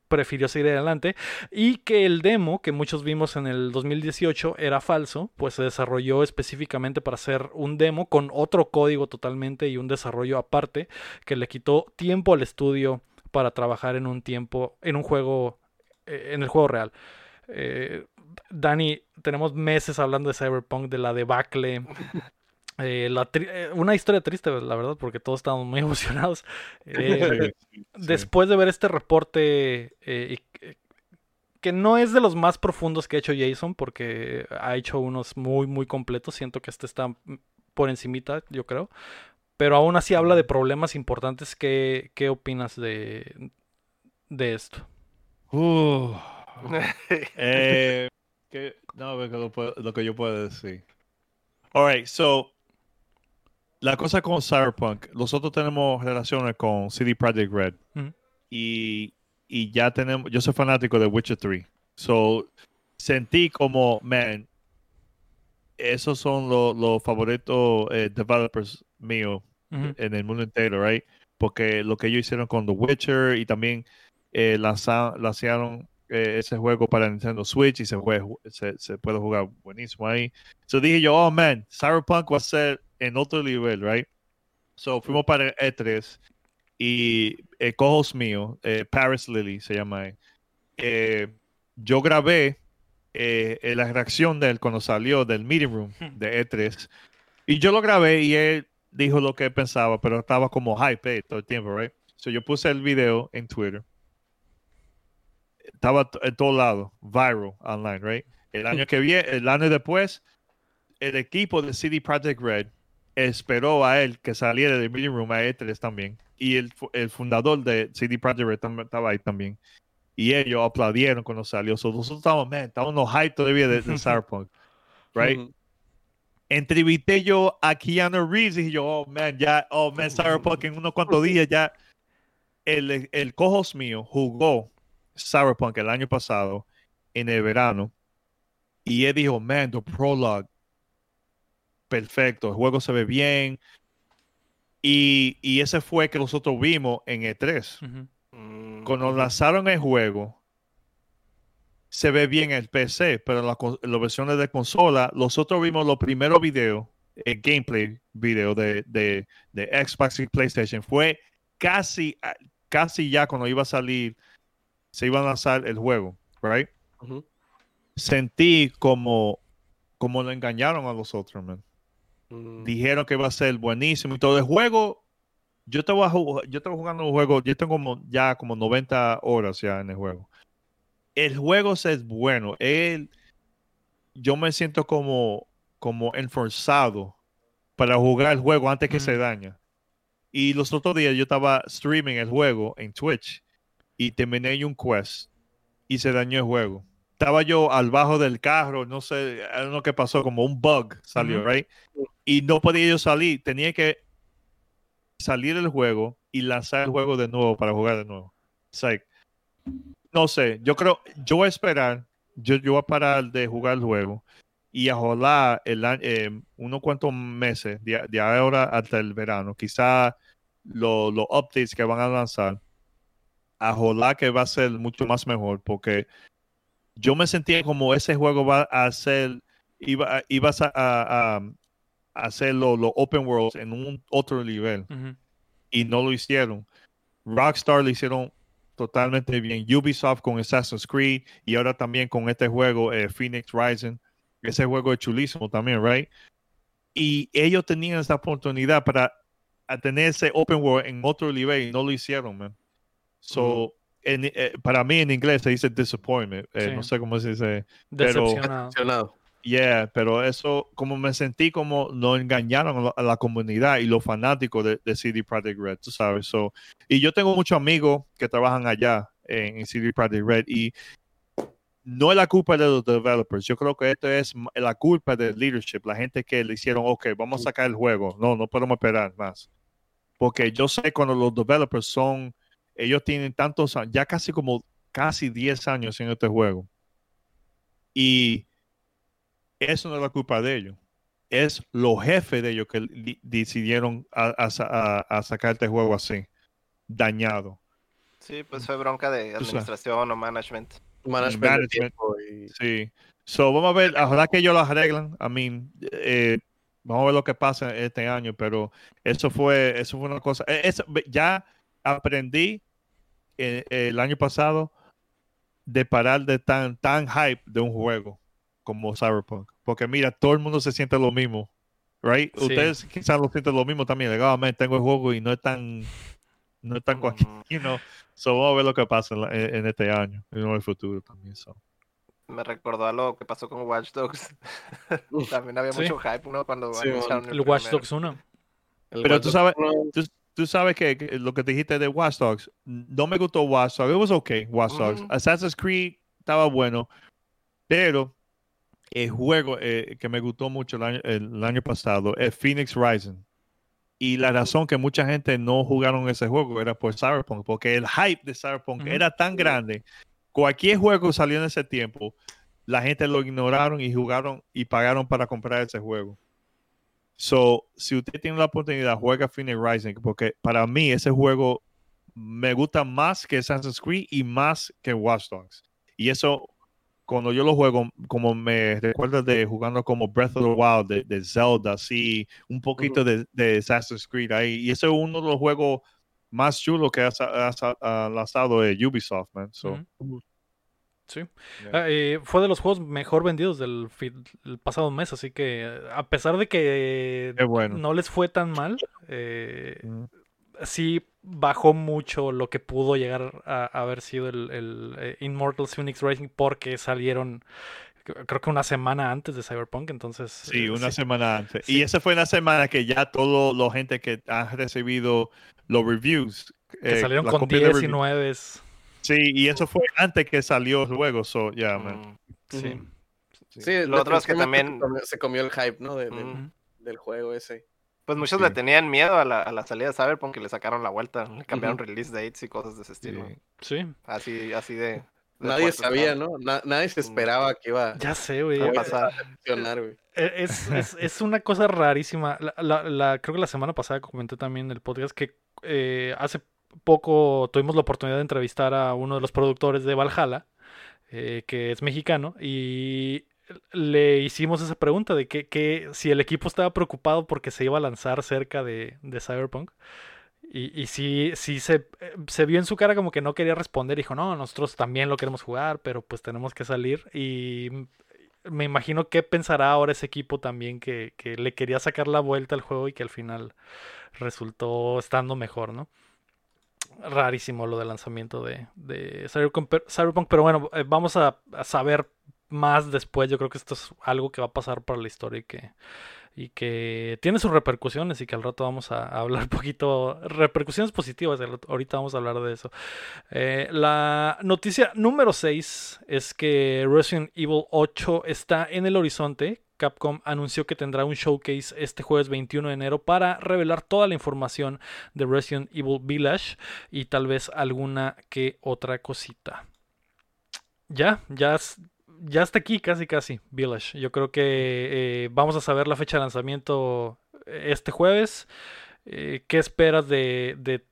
prefirió seguir adelante y que el demo que muchos vimos en el 2018 era falso, pues se desarrolló específicamente para hacer un demo con otro código totalmente y un desarrollo aparte que le quitó tiempo al estudio para trabajar en un tiempo en un juego eh, en el juego real. Eh, Dani, tenemos meses hablando de Cyberpunk, de la debacle. eh, la tri- eh, una historia triste, la verdad, porque todos estábamos muy emocionados. Eh, Sí, sí. después de ver este reporte, eh, que no es de los más profundos que ha hecho Jason, porque ha hecho unos muy, muy completos. Siento que este está por encimita, yo creo. Pero aún así habla de problemas importantes. ¿Qué, qué opinas de, de esto? Uh, eh, que, no, lo que yo puedo decir. Alright, so. La cosa con Cyberpunk, nosotros tenemos relaciones con CD Projekt Red. Y, y ya tenemos. Yo soy fanático de Witcher 3. So, sentí como, man, esos son los favoritos eh, developers míos en el mundo entero, right? Porque lo que ellos hicieron con The Witcher y también eh, lanza- lanzaron eh, ese juego para Nintendo Switch y se, juega, se, se puede jugar buenísimo ahí. So dije yo, oh man, Cyberpunk va a ser en otro nivel, right? So fuimos para el E3 y el co-host mío, eh, Paris Lily se llama él, eh, yo grabé eh, eh, la reacción de él cuando salió del meeting room de E3 y yo lo grabé y él dijo lo que pensaba, pero estaba como hype eh, todo el tiempo, right? So yo puse el video en Twitter. Estaba en todos lados, viral online, right? El año que viene, el año después, el equipo de CD Projekt Red esperó a él que saliera del meeting room a E3 también. Y el, el fundador de CD Projekt Red tam- estaba ahí también. Y ellos aplaudieron cuando salió. So, nosotros estábamos, man, estábamos hype todavía de, de Cyberpunk, right? Ujú. entrevisté yo a Keanu Reeves y yo, oh man, ya, oh man, Cyberpunk en unos cuantos días ya. El, el cojos mío jugó Cyberpunk el año pasado en el verano y él dijo, man, the prologue, perfecto, el juego se ve bien. Y, y ese fue que nosotros vimos en E3 ujú. Mm, cuando lanzaron el juego, se ve bien el PC, pero en la las versiones de consola, nosotros vimos los primeros videos, el gameplay video de, de, de Xbox y PlayStation. Fue casi, casi ya cuando iba a salir, se iba a lanzar el juego, right? Sentí como, como lo engañaron a los otros, man Mm. dijeron que va a ser buenísimo y todo el juego. Yo estaba, yo estaba jugando un juego, yo tengo como, ya como 90 horas ya en el juego. El juego es bueno. Él, yo me siento como, como enforzado para jugar el juego antes que se daña. Y los otros días yo estaba streaming el juego en Twitch y terminé un quest y se dañó el juego. Estaba yo al bajo del carro, no sé, know qué pasó, como un bug salió, Ujú. right? Y no podía yo salir, tenía que salir del juego y lanzar el juego de nuevo para jugar de nuevo. It's like, no sé, yo creo, yo voy a esperar, yo, yo voy a parar de jugar el juego y a jolar el, eh, unos cuantos meses de, de ahora hasta el verano, quizá lo- los updates que van a lanzar, a jolar que va a ser mucho más mejor, porque yo me sentía como ese juego va a ser, iba, a- a, a- hacer los open worlds en un otro nivel y no lo hicieron. Rockstar lo hicieron totalmente bien. Ubisoft con Assassin's Creed y ahora también con este juego eh, Phoenix Rising. Ese juego es chulísimo también, right? Y ellos tenían esa oportunidad para tener ese open world en otro nivel y no lo hicieron, man. So, en- eh, para mí en inglés se dice disappointment. Eh, Sí. No sé cómo se dice. Pero- Decepcionado. Yeah, pero eso, como me sentí como no engañaron a la, a la comunidad y los fanáticos de, de CD Projekt Red, tú sabes. So, y yo tengo muchos amigos que trabajan allá en, en CD Projekt Red y no es la culpa de los developers. Yo creo que esto es la culpa del leadership, la gente que le hicieron, ok, vamos a sacar el juego. No, no podemos esperar más. Porque yo sé cuando los developers son, ellos tienen tantos años, ya casi como casi 10 años en este juego. Y eso no es la culpa de ellos. Es los jefes de ellos que decidieron a, a sa- a- a sacar este juego así, dañado. Sí, pues fue bronca de administración o management. Management y- Sí. So, vamos a ver, ojalá que ellos lo arreglan. I mean, eh, vamos a ver lo que pasa este año, pero eso fue, eso fue una cosa. eh, eso- ya aprendí eh, el año pasado de parar de tan, tan hype de un juego como Cyberpunk. Porque mira, todo el mundo se siente lo mismo. Right? Sí. Ustedes quizás lo sienten lo mismo también. Like, "Oh, man, tengo el juego y no es tan, no es tan Mm, you know. So, vamos a ver lo que pasa en, la- en- en este año y en el futuro también. So. Me recordó a lo que pasó con Watch Dogs. También había Sí. mucho hype, ¿no? Cuando Sí, anunciaron El Watch Dogs 1. el Pero Watch tú Dogs sabes- tú, tú sabes que, que lo que dijiste de Watch Dogs, no me gustó Watch Dogs. It was okay, Watch Dogs. Assassin's Creed estaba bueno, pero el juego eh, que me gustó mucho el año, el año pasado es Phoenix Rising. Y la razón que mucha gente no jugaron ese juego era por Cyberpunk, porque el hype de Cyberpunk era tan grande. Cualquier juego salió en ese tiempo, la gente lo ignoraron y jugaron y pagaron para comprar ese juego. So, si usted tiene la oportunidad, juega Phoenix Rising, porque para mí ese juego me gusta más que Assassin's Creed y más que Watch Dogs. Y eso, cuando yo lo juego, como me recuerda de jugando como Breath of the Wild, de, de Zelda, así, un poquito de, de Assassin's Creed ahí. Y eso es uno de los juegos más chulos que ha, lanzado de Ubisoft, man. So. Sí. Yeah. Ah, eh, fue de los juegos mejor vendidos del el pasado mes, así que a pesar de que bueno. no les fue tan mal, eh, Mm. sí bajó mucho lo que pudo llegar a, a haber sido el, el, eh, Immortals Phoenix Rising porque salieron creo que una semana antes de Cyberpunk, entonces Sí, eh, una sí. semana antes. Sí. Y esa fue una semana que ya todo la gente que ha recibido los reviews. que salieron con copia de 10 y review- 9. Sí, y eso fue antes que salió el juego. So, yeah, man. Mm, Sí. Ujú. Sí. Sí, Lo otro es que también- se comió- el hype, ¿no? De- del- mm. del juego ese. Pues muchos Sí. le tenían miedo a la, a la salida de Cyberpunk y le sacaron la vuelta. Le cambiaron release dates y cosas de ese estilo. Sí. Sí, Así, así de. de Nadie sabía. ¿no? Na- nadie se esperaba que iba ya sé, güey. A pasar. a funcionar, güey. Eh, Es, es, es una cosa rarísima. La, la- la- creo que la semana pasada comenté también en el podcast que eh, hace poco tuvimos la oportunidad de entrevistar a uno de los productores de Valhalla, eh, que es mexicano, y le hicimos esa pregunta de que, que si el equipo estaba preocupado porque se iba a lanzar cerca de, de Cyberpunk. Y, y sí, sí se, se vio en su cara como que no quería responder. Dijo, no, nosotros también lo queremos jugar, pero pues tenemos que salir. Y me imagino qué pensará ahora ese equipo también que, que le quería sacar la vuelta al juego y que al final resultó estando mejor, ¿no? Rarísimo lo del lanzamiento de, de Cyberpunk, per- Cyberpunk, pero bueno, eh, vamos a, saber más después. Yo creo que esto es algo que va a pasar para la historia y que, y que tiene sus repercusiones y que al rato vamos a, hablar un poquito, repercusiones positivas, ahorita vamos a hablar de eso. Eh, la noticia número 6 es que Resident Evil 8 está en el horizonte. Capcom anunció que tendrá un showcase este jueves 21 de enero para revelar toda la información de Resident Evil Village y tal vez alguna que otra cosita. Ya, ya, ya está aquí casi casi Village. Yo creo que eh, vamos a saber la fecha de lanzamiento eh, este jueves. Eh, ¿Qué esperas de, de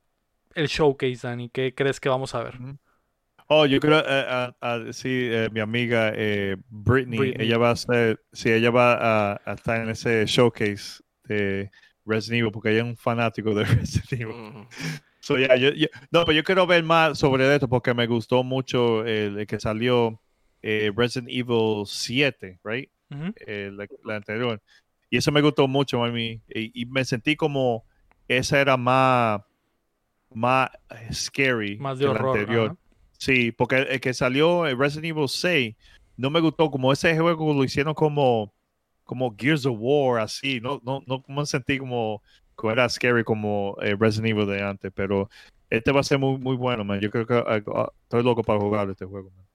el showcase, Dani? ¿Qué crees que vamos a ver? Oh, yo creo, a- sí, eh, mi amiga eh, Britney, Britney. ella va a ser, sí, ella va a, a estar en ese showcase de Resident Evil, porque ella es un fanático de Resident Evil. Mm, So, yeah, yo- yo- no, pero yo quiero ver más sobre esto porque me gustó mucho el, el que salió eh, Resident Evil 7, right? Eh, la, la anterior. Y eso me gustó mucho a mí. Y, y me sentí como esa era más, más scary Más de que la anterior. Sí, porque el, que salió en Resident Evil 6 no me gustó como ese juego lo hicieron como como Gears of War así, no no no me sentí como, como era scary como eh, Resident Evil de antes, pero este va a ser muy muy bueno, man. Yo creo que ah, ah, estoy loco para jugar este juego, man.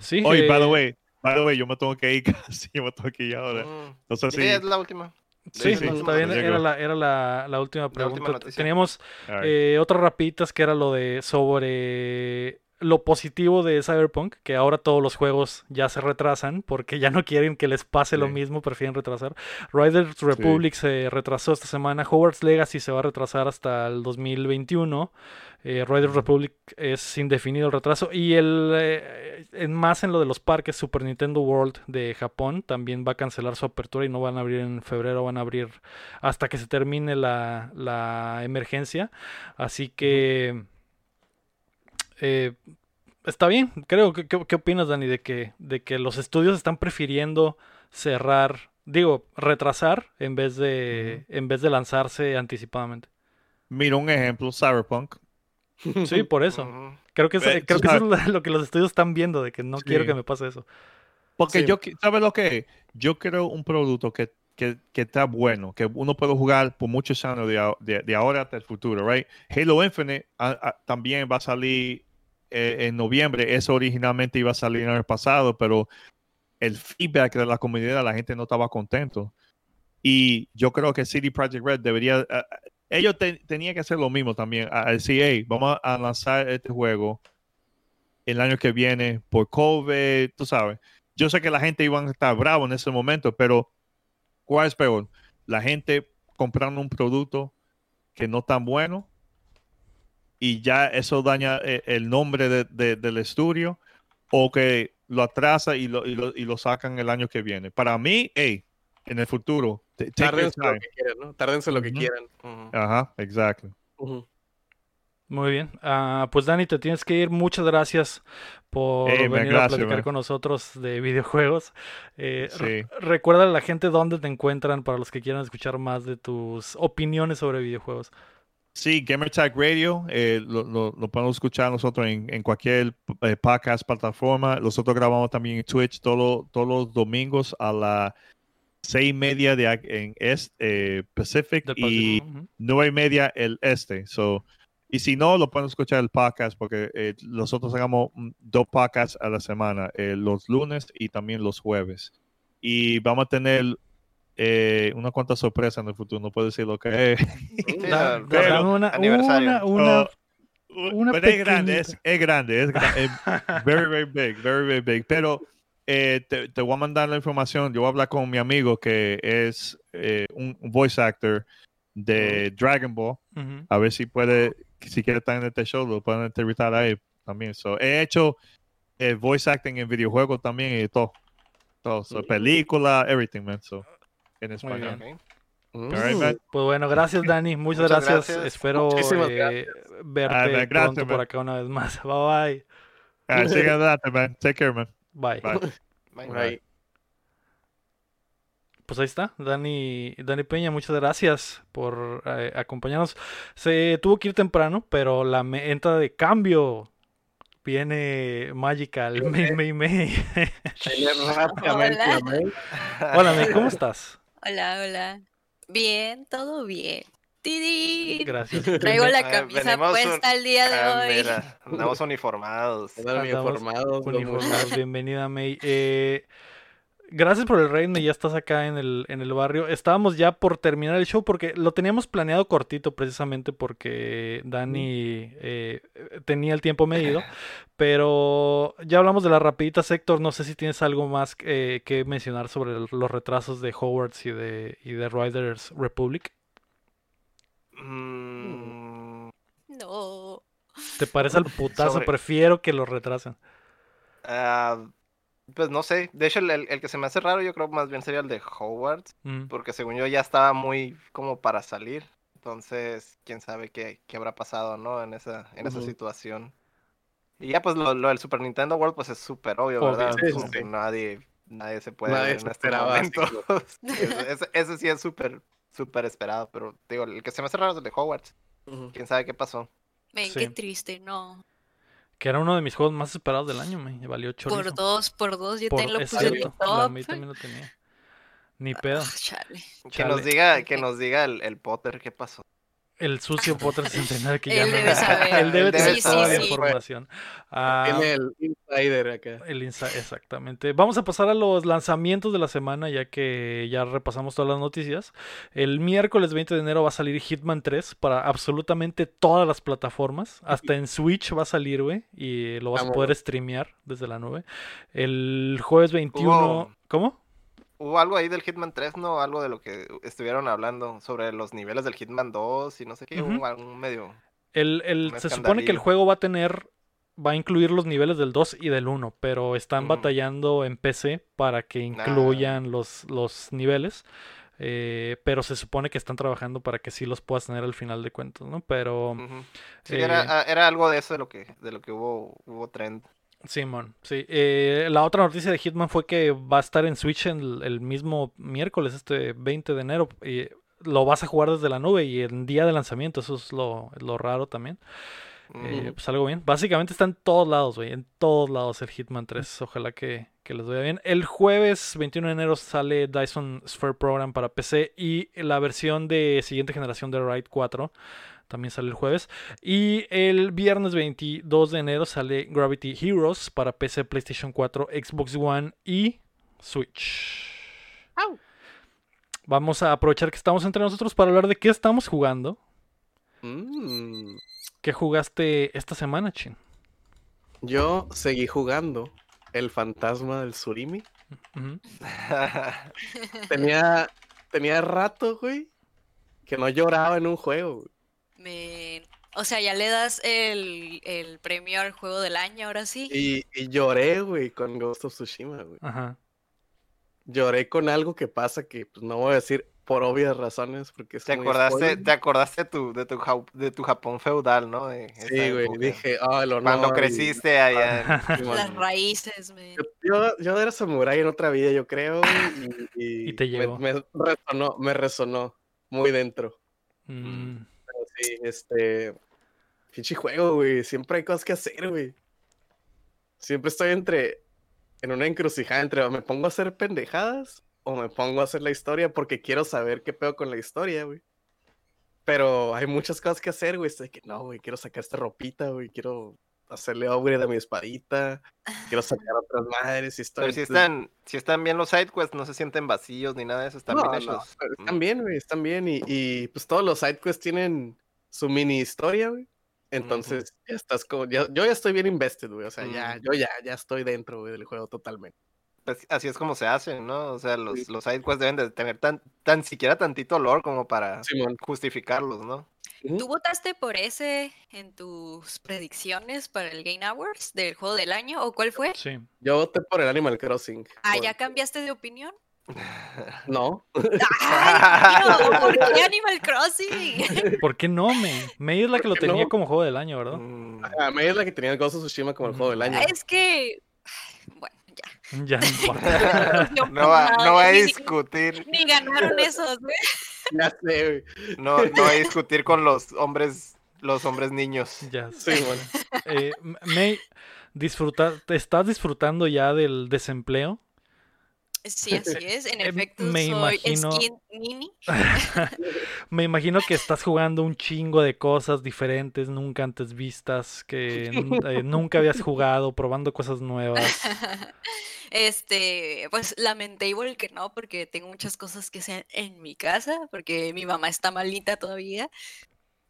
Sí, Oye, by the eh, way, by the way, yo me tengo que ir casi, yo me tengo que ir ahora. Mm. No sé Sí, si es la última. Sí, sí, está bien, llegó. era la, era la, la última La pregunta. última. Teníamos eh, otras rapiditas que era lo de sobre lo positivo de Cyberpunk, que ahora todos los juegos ya se retrasan porque ya no quieren que les pase lo mismo, prefieren retrasar. Riders Republic se retrasó esta semana, Hogwarts Legacy se va a retrasar hasta el 2021. Eh, Riders Republic es indefinido el retraso. Y el eh, en más en lo de los parques, Super Nintendo World de Japón también va a cancelar su apertura y no van a abrir en febrero, van a abrir hasta que se termine la, la emergencia. Así que eh, está bien. Creo que ¿qué, qué opinas, Dani, de que, de que los estudios están prefiriendo cerrar, digo, retrasar en vez de, en vez de lanzarse anticipadamente? Mira un ejemplo, Cyberpunk. Sí, por eso. Creo que, es- Eh, creo que eso es lo que los estudios están viendo, de que no quiero que me pase eso. Porque Sí. yo, ¿sabes lo que? Yo creo un producto que, que, que está bueno, que uno puede jugar por muchos años de, de- de ahora hasta el futuro, right? Halo Infinite también va a salir eh, en noviembre. Eso originalmente iba a salir el año pasado, pero el feedback de la comunidad, la gente no estaba contento. Y yo creo que CD Projekt Red debería, ah, ellos te- tenían que hacer lo mismo también, a, a decir, hey, vamos a lanzar este juego el año que viene por COVID, tú sabes. Yo sé que la gente iba a estar bravo en ese momento, pero ¿cuál es peor? La gente comprando un producto que no tan bueno y ya eso daña eh, el nombre de- de- del estudio o que lo atrasa y lo, y, lo, y lo sacan el año que viene. Para mí, hey, en el futuro, Tárdense lo que quieran, ¿no? Tárdense lo que quieran. Ajá, exacto. Muy bien. Ah, pues Dani, te tienes que ir. Muchas gracias por Hey, venir a platicar man. con nosotros de videojuegos. Eh, re- Sí. recuerda a la gente dónde te encuentran para los que quieran escuchar más de tus opiniones sobre videojuegos. Sí, Gamertag Radio, eh, lo, lo, lo podemos escuchar nosotros en, en cualquier eh, podcast plataforma. Nosotros grabamos también en Twitch todo- todos los domingos a las seis y media de, en eh, Pacific y nueve y media el este. So, y si no, lo pueden escuchar el podcast porque nosotros hagamos dos podcasts a la semana, los lunes y también los jueves. Y vamos a tener eh, una cuanta sorpresa en el futuro, no puedo decir lo que es. Pero- una, aniversario. una, una- Oh, una pero es grande, es, grande, es, gra- es very, very big, very, very big. Pero eh, te, te voy a mandar la información. Yo voy a hablar con mi amigo que es eh, un voice actor de Dragon Ball. A ver si puede, si quiere estar en este show, lo pueden entrevistar a él también. So, he hecho eh, voice acting en videojuegos también y todo. Todo, so, película, everything, man. So, en español. Mm. Man. Pues bueno, gracias Dani, muchas, Muchas gracias. gracias. Espero eh, gracias. verte Ah, man, gracias, pronto por man. acá una vez más. Bye bye. Ah, man. Take care, man. Bye. Bye. Bye. Pues ahí está, Dani, Dani Peña, muchas gracias por eh, acompañarnos. Se tuvo que ir temprano, pero la me- entrada de cambio viene Magical, May, May, May. Hola. Hola, May, ¿cómo estás? Hola, hola. Bien, todo bien. ¡Tidín! Gracias. Traigo la camisa puesta el día de Ah, hoy. mira, andamos uniformados. Andamos formados, los Uniformados, bienvenida May. Eh, gracias por el reino, ya estás acá en el, en el barrio. Estábamos ya por terminar el show porque lo teníamos planeado cortito precisamente porque Dani eh, tenía el tiempo medido. Pero ya hablamos de las rapiditas, Héctor. No sé si tienes algo más eh, que mencionar sobre el- los retrasos de Hogwarts y de, y de Riders Republic. Mm, No. ¿Te parece el putazo? Sobre- Prefiero que lo retrasen. ah, pues no sé. De hecho, el, el- el que se me hace raro, yo creo más bien sería el de Hogwarts. Mm. Porque según yo ya estaba muy como para salir. Entonces, quién sabe qué, qué habrá pasado, ¿no? En esa, en esa situación. Y ya pues lo, lo del Super Nintendo World pues es súper obvio, Obvio, ¿verdad? sí, sí. nadie, nadie se puede Nadie ver en así momentos. ese, ese- ese sí es súper, súper esperado. Pero digo, el que se me hace raro es el de Hogwarts. Quién sabe qué pasó. Ven, Sí. qué triste, no. Que era uno de mis juegos más esperados del año, me valió chorizo. Por dos, por dos, yo Por- también lo puse en mi mí también lo tenía. Ni pedo. Ah, chale. Que nos diga, que nos diga el, el Potter qué pasó. El sucio Potter Centenario que ya Él debe saber. Él debe Él debe tener toda la información. Ah, Tiene el insider acá. El insa- exactamente. Vamos a pasar a los lanzamientos de la semana, ya que ya repasamos todas las noticias. El miércoles 20 de enero va a salir Hitman 3 para absolutamente todas las plataformas. Hasta en Switch va a salir, güey. Y lo vas a poder streamear desde la nube. El jueves 21. Hubo- ¿Cómo? Hubo algo ahí del Hitman 3, ¿no? Algo de lo que estuvieron hablando sobre los niveles del Hitman 2 y no sé qué. Hubo algún medio. El, el- se supone que el juego va a tener, va a incluir los niveles del 2 y del 1, pero están Ujú. batallando en PC para que incluyan los, los niveles. eh, pero se supone que están trabajando para que sí los puedas tener al final de cuentas, ¿no? Pero. Sí, eh, era, ah, era algo de eso de lo que, de lo que hubo, hubo trend. Simón, sí. Eh, la otra noticia de Hitman fue que va a estar en Switch el, el mismo miércoles, este 20 de enero. Y lo vas a jugar desde la nube y el día de lanzamiento, eso es lo, lo raro también. Eh, Ujú. pues algo bien. Básicamente está en todos lados, güey. En todos lados el Hitman 3. Ojalá que, que les vaya bien. El jueves 21 de enero sale Dyson Sphere Program para PC y la versión de siguiente generación de Ride 4 también sale el jueves. Y el viernes 22 de enero sale Gravity Heroes para PC, PlayStation 4, Xbox One y Switch. Vamos a aprovechar que estamos entre nosotros para hablar de qué estamos jugando. Mm. ¿Qué jugaste esta semana, Chin? Yo seguí jugando el fantasma del Surimi. Tenía, tenía rato, güey, que no lloraba en un juego. Me- O sea, ya le das el, el premio al juego del año, ahora sí. Y, y lloré, güey, con Ghost of Tsushima, güey. Ajá. Lloré con algo que pasa que pues, no voy a decir por obvias razones, porque es ¿Te acordaste, spoiler. te acordaste de tu, de tu, Jau- de tu Japón feudal, ¿no? De Sí, güey, dije, ah, el honor. Cuando y- creciste allá en-. Las raíces, me... Yo, yo, era samurái en otra vida, yo creo, y, y Y te me-. Me, resonó, me resonó muy dentro. Mm, sí, este. Pinche juego, güey. Siempre hay cosas que hacer, güey. Siempre estoy entre. En una encrucijada entre o me pongo a hacer pendejadas o me pongo a hacer la historia porque quiero saber qué pedo con la historia, güey. Pero hay muchas cosas que hacer, güey. Estoy que no, güey. Quiero sacar esta ropita, güey. Quiero hacerle upgrade a mi espadita. Quiero sacar otras madres y Pero si están, si están bien los sidequests, no se sienten vacíos ni nada de eso, están No, bien no, hechos. pero Mm. están bien, güey, están bien. Y, y, pues todos los sidequests tienen su mini historia, güey. Entonces, ya estás como, ya- yo ya estoy bien invested, güey. O sea, ya, yo ya, ya estoy dentro, güey, del juego totalmente. Pues así es como se hace, ¿no? O sea, los, Sí. los sidequests deben de tener tan, tan siquiera tantito lore como para justificarlos, ¿no? ¿Tú votaste por ese en tus predicciones para el Game Awards del juego del año? ¿O cuál fue? sí. Yo voté por el Animal Crossing. Ah, por- ¿ya cambiaste de opinión? No. ¡Ay, no! ¿Por qué Animal Crossing? ¿Por qué no, May? May es la que lo ¿Por qué tenía no? como juego del año, ¿verdad? Mm, A mí es la que tenía el Ghost of Tsushima como el juego del año. es que... Bueno, ya. Ya no no, va, no va a discutir, Ni ganaron esos, güey. Ya sé, güey. no, no va a discutir con los hombres, los hombres niños. Ya Sí, sé. bueno. Eh, May, disfruta, ¿te estás disfrutando ya del desempleo? Sí, así es. En Eh, efecto, me soy imagino- skin nini. Me imagino que estás jugando un chingo de cosas diferentes, nunca antes vistas, que eh, nunca habías jugado, probando cosas nuevas. Este, pues lamentable que no, porque tengo muchas cosas que hacer en mi casa, porque mi mamá está malita todavía.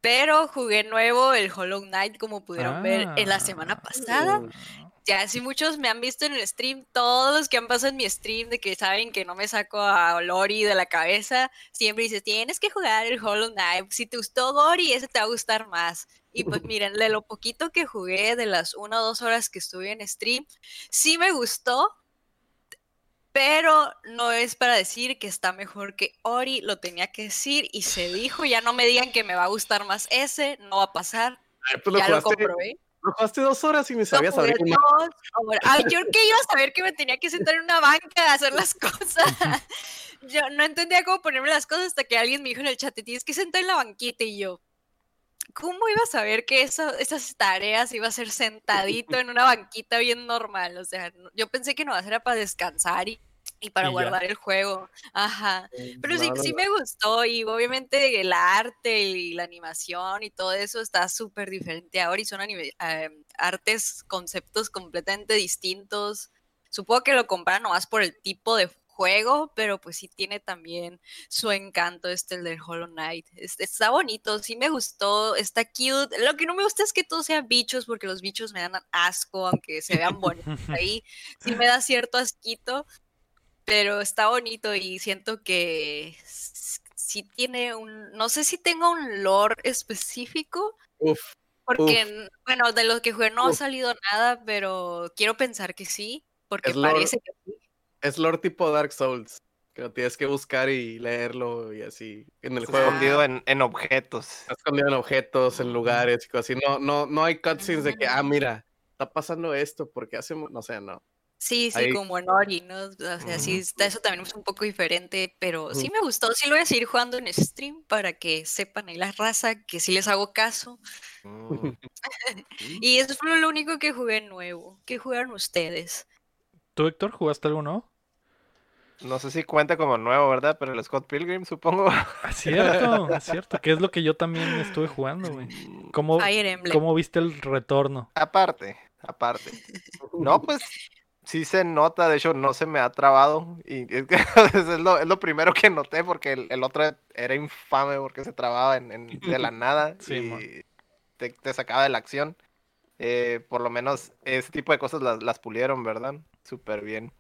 Pero jugué nuevo el Hollow Knight, como pudieron ver en la semana pasada. Ah, Ya, si muchos me han visto en el stream, todos los que han pasado en mi stream, de que saben que no me saco a Lori de la cabeza, siempre dices, tienes que jugar el Hollow Knight. Si te gustó Gori, ese te va a gustar más. Y pues miren, de lo poquito que jugué, de las una o dos horas que estuve en stream, sí me gustó, pero no es para decir que está mejor que Ori, lo tenía que decir y se dijo, ya no me digan que me va a gustar más ese, no va a pasar, Ay, pues lo ya lo comprobé. lo jugaste dos horas y Lo sabías una- dos horas. Ay, yo que iba a saber que me tenía que sentar en una banca a hacer las cosas. Yo no entendía cómo ponerme las cosas hasta que alguien me dijo en el chat, te tienes que sentar en la banquita y yo. ¿Cómo iba a saber que eso, esas tareas iba a ser sentadito en una banquita bien normal? O sea, yo pensé que no era para descansar y, y para Y ya. guardar el juego. Ajá. Pero sí, sí me gustó y obviamente el arte y la animación y todo eso está súper diferente ahora y son anime- eh, artes, conceptos completamente distintos. Supongo que lo comparan nomás por el tipo de juego, pero pues sí tiene también su encanto este el del Hollow Knight. Es- está bonito, sí me gustó, está cute. Lo que no me gusta es que todos sean bichos porque los bichos me dan asco, aunque se vean bonitos ahí. Sí me da cierto asquito, pero está bonito y siento que sí tiene un, no sé si tenga un lore específico, Uf, porque, bueno, de los que jugué no ha salido nada, pero quiero pensar que sí, porque lore. parece que sí. Es lore tipo Dark Souls. Que lo tienes que buscar y leerlo y así. En el Está juego. escondido en, en objetos. Está escondido en objetos, en lugares y cosas así. No, no, no hay cutscenes de que, ah, mira, está pasando esto, porque hacemos, no sé, no. Sí, sí, Ahí- como en Ori, ¿no? O sea, sí, eso también es un poco diferente, pero sí me gustó. Sí lo voy a seguir jugando en stream para que sepan ahí la raza, que sí les hago caso. Mm. Y eso fue lo único que jugué nuevo. ¿Qué jugaron ustedes? ¿Tú, Héctor, jugaste algo nuevo? No sé si cuenta como nuevo, ¿verdad? Pero el Scott Pilgrim, supongo. Es cierto, es cierto, que es lo que yo también estuve jugando, güey. ¿Cómo, Fire Emblem. ¿Cómo viste el retorno? Aparte, aparte. No, pues sí se nota, de hecho no se me ha trabado. Y es, que es, lo, es lo primero que noté porque el, el otro era infame porque se trababa en, en- de la nada Sí, y te, te sacaba de la acción. Eh, por lo menos ese tipo de cosas las, las pulieron, ¿verdad? Súper bien.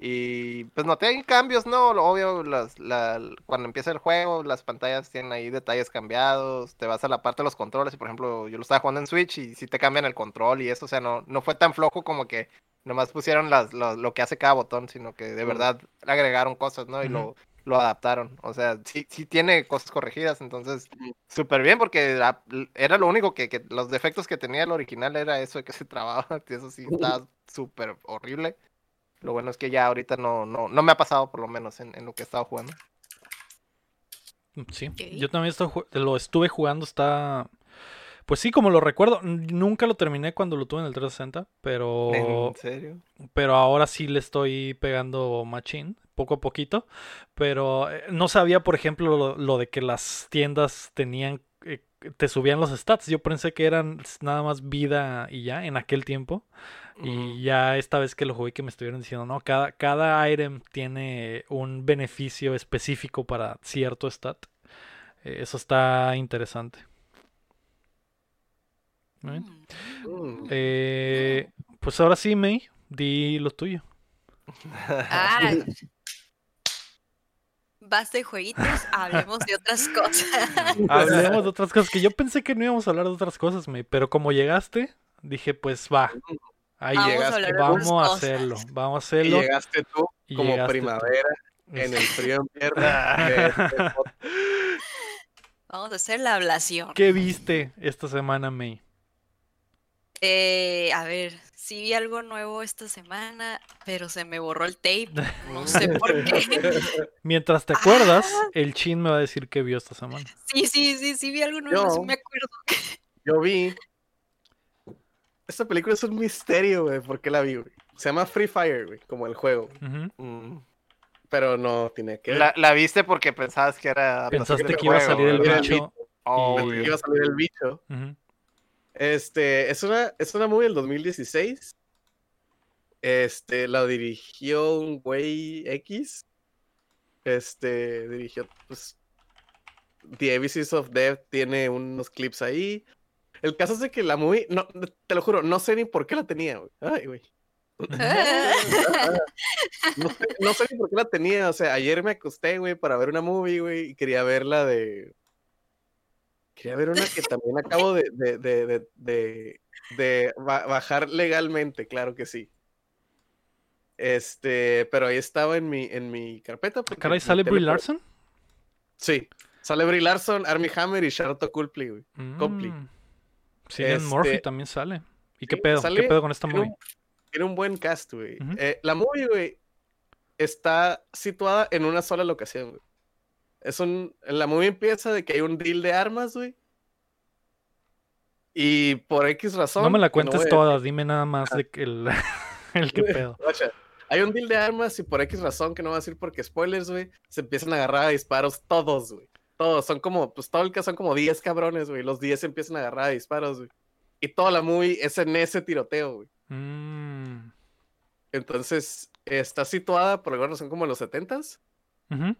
Y pues noté ahí cambios, ¿no? Obvio, las, la, cuando empieza el juego, las pantallas tienen ahí detalles cambiados. Te vas a la parte de los controles. Y por ejemplo, yo lo estaba jugando en Switch y sí te cambian el control y eso. O sea, no, no fue tan flojo como que nomás pusieron las, lo, lo que hace cada botón, sino que de verdad agregaron cosas, ¿no? Y lo, lo adaptaron. O sea, sí, sí tiene cosas corregidas. Entonces, súper bien porque era lo único que, que los defectos que tenía el original era eso de que se trababa. y Eso sí estaba súper horrible. Lo bueno es que ya ahorita no, no, no me ha pasado, por lo menos, en, en lo que he estado jugando. Sí, Ok. yo también estoy lo estuve jugando, está... Pues sí, como lo recuerdo, nunca lo terminé cuando lo tuve en el 360, pero... ¿En serio? pero ahora sí le estoy pegando machín, poco a poquito. Pero eh, no sabía, por ejemplo, lo, lo de que las tiendas tenían, eh, te subían los stats. Yo pensé que eran nada más vida y ya en aquel tiempo. Y ya esta vez que lo jugué que me estuvieron diciendo, no, cada, cada item tiene un beneficio específico para cierto stat. Eh, eso está interesante. Mm. Mm. Eh, pues ahora sí, May, di lo tuyo. Ah. Basta de jueguitos, hablemos de otras cosas. Hablemos de otras cosas, que yo pensé que no íbamos a hablar de otras cosas, May, pero como llegaste, dije, pues va. Ahí Vamos a llegaste, hablar de vamos a cosas. hacerlo, vamos a Y hacerlo. llegaste tú como llegaste tú. primavera en el frío invierno. de este. Vamos a hacer la ablación. ¿Qué viste esta semana, May? Eh, a ver, sí vi algo nuevo esta semana, pero se me borró el tape. No sé por qué. Mientras te acuerdas, el chin me va a decir qué vio esta semana. Sí, sí, sí, sí vi algo nuevo, sí me acuerdo. Yo vi. Esta película es un misterio, güey. ¿Por qué la vi, güey? Se llama Free Fire, güey, como el juego. Mm. Pero no tiene que ver. La, la viste porque pensabas que era. Pensaste que iba a juego, el ¿verdad? bicho. Oh, Pensé que iba a salir el bicho. Este, es una, es una movie del 2016. Este, la dirigió un güey X. Este, dirigió, pues, The ABCs of Death tiene unos clips ahí. El caso es de que la movie, no, te lo juro, no sé ni por qué la tenía, güey. Ay, güey. No sé, no sé ni por qué la tenía. O sea, ayer me acosté, güey, para ver una movie, güey, y quería ver la de. Quería ver una que también acabo de, de, de, de, de- de ba- bajar legalmente, claro que sí. Este, pero ahí estaba en mi, en mi carpeta. Caray, ¿sale Brie Larson? Sí. Sale Brie Larson, Armie Hammer y Charlotte Copley, güey. Copley. Cillian Murphy Este, también sale. ¿Y qué pedo? ¿Qué pedo con esta tiene movie? un, tiene un buen cast, güey. Eh, la movie, güey, está situada en una sola locación, güey. Es un... La movie empieza de que hay un deal de armas, güey. Y por X razón. No me la no cuentes voy a- todas, dime nada más de que el, el que pedo. Hay un deal de armas y por X razón que no voy a decir porque spoilers, güey, se empiezan a agarrar a disparos todos, güey. Todos, son como, pues todo el que son como 10 cabrones, güey. Los 10 se empiezan a agarrar a disparos, güey. Y toda la movie es en ese tiroteo, güey. Mm, Entonces, está situada por alguna razón como en los 70s, ujú.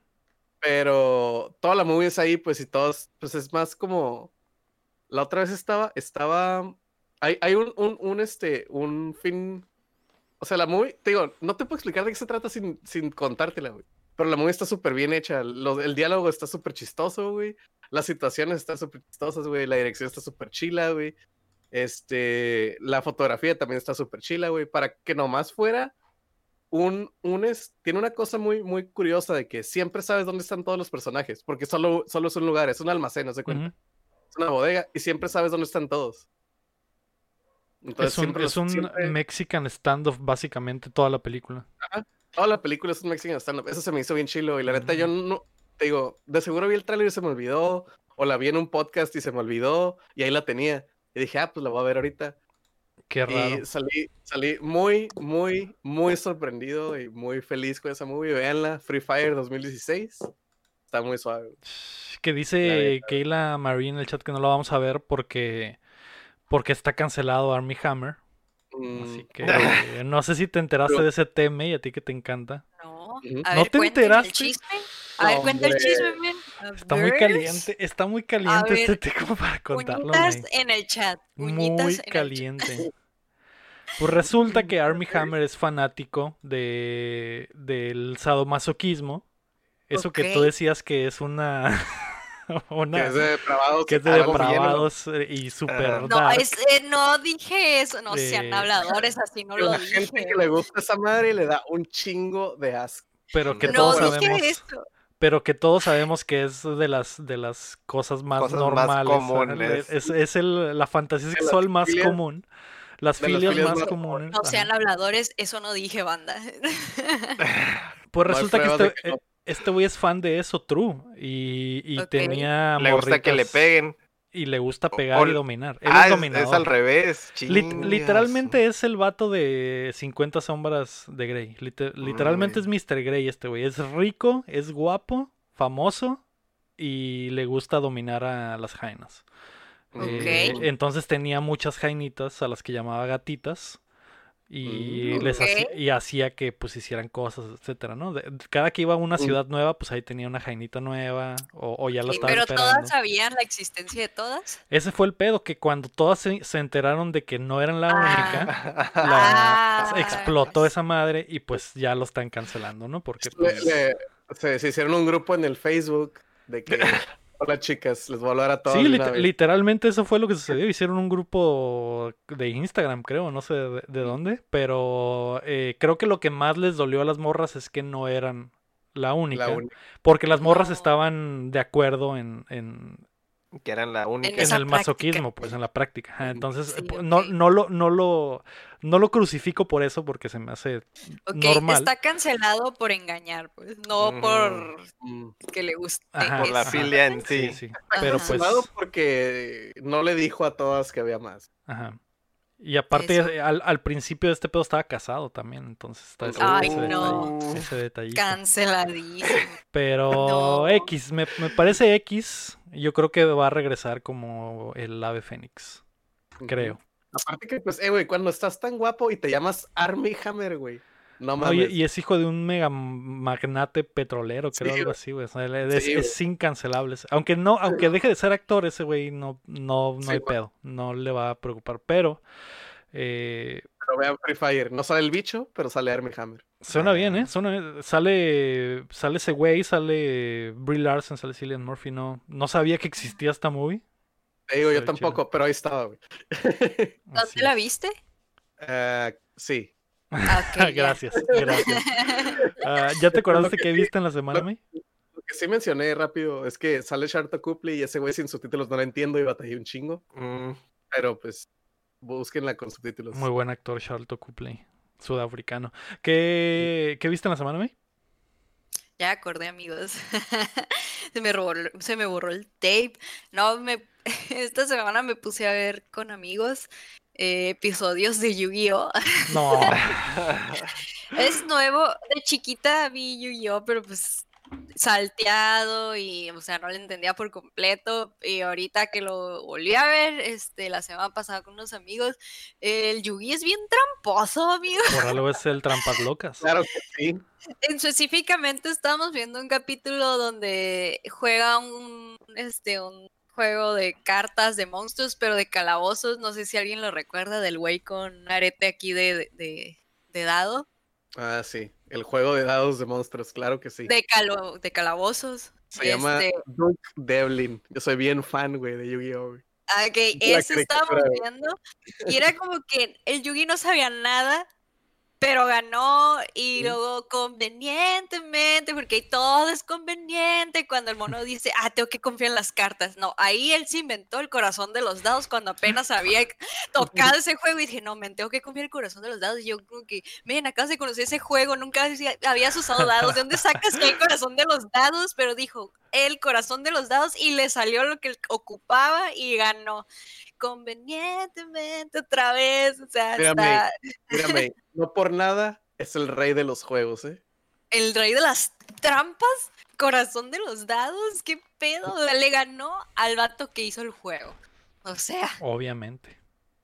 pero toda la movie es ahí, pues, y todos, pues es más como. La otra vez estaba, estaba. Hay, hay un, un, un, este, un fin. O sea, la movie, te digo, no te puedo explicar de qué se trata sin, sin contártela, güey. Pero la movie está súper bien hecha. lo- el diálogo está súper chistoso, güey. Las situaciones están súper chistosas, güey. La dirección está súper chila, güey. Este, la fotografía también está súper chila, güey. Para que nomás fuera un, un es, tiene una cosa muy, muy curiosa de que siempre sabes dónde están todos los personajes, porque solo, solo es un lugar, es un almacén, no se cuenta. Es una bodega y siempre sabes dónde están todos. Entonces, Es un, siempre es un siempre- Mexican standoff básicamente toda la película. Toda la película es un Mexican stand-up. Eso se me hizo bien chilo. Y la neta, yo no. Te digo, de seguro vi el tráiler y se me olvidó. O la vi en un podcast y se me olvidó. Y ahí la tenía. Y dije, ah, pues la voy a ver ahorita. Qué raro. Y salí, salí muy, muy, muy sorprendido y muy feliz con esa movie. Veanla, Free Fire 2016. Está muy suave. Que dice Keila Marie en el chat que no lo vamos a ver porque, porque está cancelado Army Hammer. Mm, Así que eh, no sé si te enteraste Pero- de ese tema y a ti que te encanta. No. A ¿No ver, te enteraste? el chisme. A ver, cuenta el chisme, Está muy caliente, está muy caliente ver, este tema para contarlo. Uñitas en el chat. Uñitas Muy en el chat. caliente. Pues resulta que Army Hammer es fanático de del sadomasoquismo. Eso que tú decías que es una Que una es de depravados. que es de ¿no? depravados eh, y super Ajá. No, es, eh, no dije eso. No sean Eh, habladores, así no Que lo dije. gente que le gusta esa madre le da un chingo de asco. pero que No todos No sabemos eso. pero que todos sabemos que es de las de las cosas más Cosas más normales ajá, comunes. es, es el- la fantasía sexual más filias- común las filias filias más más comunes No sean habladores, eso no dije, banda. pues No resulta que pruebas de este que no. Este güey es fan de eso true y, tenía Le gusta que le peguen. y le gusta pegar o- y dominar él Ah, es dominador es al revés. Lit- literalmente es el vato de 50 sombras de Grey. Liter- literalmente es Mr. Grey este güey. Es rico, es guapo, famoso y le gusta dominar a las jainas. Eh, Ok. entonces tenía muchas jainitas a las que llamaba gatitas y Mm. les hacía, y hacía que pues hicieran cosas, etcétera, ¿no? De- cada que iba a una Mm. ciudad nueva, pues ahí tenía una jainita nueva o, o ya la Sí, estaba pero esperando. todas sabían la existencia de todas. Ese fue el pedo, que cuando todas se, se enteraron de que no eran la única, la Ah. explotó esa madre y pues ya lo están cancelando, ¿no? Porque Le- pues, le- se, se hicieron un grupo en el Facebook de que, hola chicas, les voy a hablar a todos. sí, de lit- una vez". literalmente eso fue lo que sucedió. Hicieron un grupo de Instagram, creo, no sé de, de dónde, pero eh, creo que lo que más les dolió a las morras es que no eran la única, La única. porque las morras No. estaban de acuerdo en, en, Que eran la única. en esa el práctica. masoquismo, pues en la práctica. Entonces, Sí, no, no lo, no lo, no lo crucifico por eso, porque se me hace Ok, normal. está cancelado por engañar, pues, no Ujú. por Mm. que le guste. Ajá, Por la filia en Sí, sí. sí. Pero pues, Cancelado porque no le dijo a todas que había más. ajá. Y aparte, eh, al, al principio de este pedo estaba casado también, entonces está ese, Ay, ese no. detalle- ese detallito. Canceladísimo. Pero No. X, me, me parece X. Yo creo que va a regresar como el ave fénix, creo. Aparte que, pues, eh, güey, cuando estás tan guapo y te llamas Army Hammer, güey. No No, y, mames. y es hijo de un mega magnate petrolero, creo, Sí, algo así, güey. O sea, él es, Sí, es incancelable. Aunque no, aunque deje de ser actor, ese güey no, no, no Sí, hay pedo. No le va a preocupar. Pero eh, Pero vean Free Fire. No sale el bicho, pero sale Army Hammer. suena Ah. bien, ¿eh? Suena- sale, sale ese güey, sale Brie Larson, sale Cillian Murphy. No, no sabía que existía esta movie. Te digo, yo chido. tampoco, pero ahí estaba, güey. ¿Dónde Así la viste? Ah, sí. Gracias, gracias. Ah, ¿Ya te acordaste que viste en la semana, May? Lo que sí mencioné rápido es que sale Sharto Copley y ese güey sin subtítulos no la entiendo y batallé un chingo. Mm, Pero pues, búsquenla con subtítulos. Muy buen actor, Charlotte Copley, sudafricano. ¿Qué, ¿Qué viste en la semana, May? Ya acordé, amigos. se, me borró, se me borró el tape. No, me, esta semana me puse a ver con amigos eh, episodios de Yu-Gi-Oh! No. es nuevo. De chiquita vi Yu-Gi-Oh! pero pues salteado y, o sea, no lo entendía por completo. Y ahorita que lo volví a ver, este, la semana pasada con unos amigos, el Yugi es bien tramposo, amigo. Por algo es el trampas locas. Claro que sí. Específicamente estamos viendo un capítulo donde juega un, este, un juego de cartas de monstruos, pero de calabozos. No sé si alguien lo recuerda, del güey con arete aquí de, de, de dado. Ah, sí. El juego de dados de monstruos, claro que sí. De, calo de calabozos. Se llama Este, Duke Devlin. Yo soy bien fan, güey, de Yu-Gi-Oh! ah, Ok, la eso estábamos viendo. Y era como que el Yugi no sabía nada, pero ganó. Y Sí. luego convenientemente, porque todo es conveniente. Cuando el mono dice, ah, tengo que confiar en las cartas. No, ahí él se inventó el corazón de los dados cuando apenas había tocado ese juego. Y dije, no, men, tengo que confiar en el corazón de los dados. Y yo como que, men, acabas de conocer ese juego, nunca había- habías usado dados. ¿De dónde sacas que el corazón de los dados? Pero dijo, el corazón de los dados y le salió lo que él ocupaba y ganó. Convenientemente otra vez, o sea, Mírame. está Mírame, no por nada es el rey de los juegos, ¿eh? el rey de las trampas, corazón de los dados, qué pedo, O sea, le ganó al vato que hizo el juego. O sea, Obviamente. y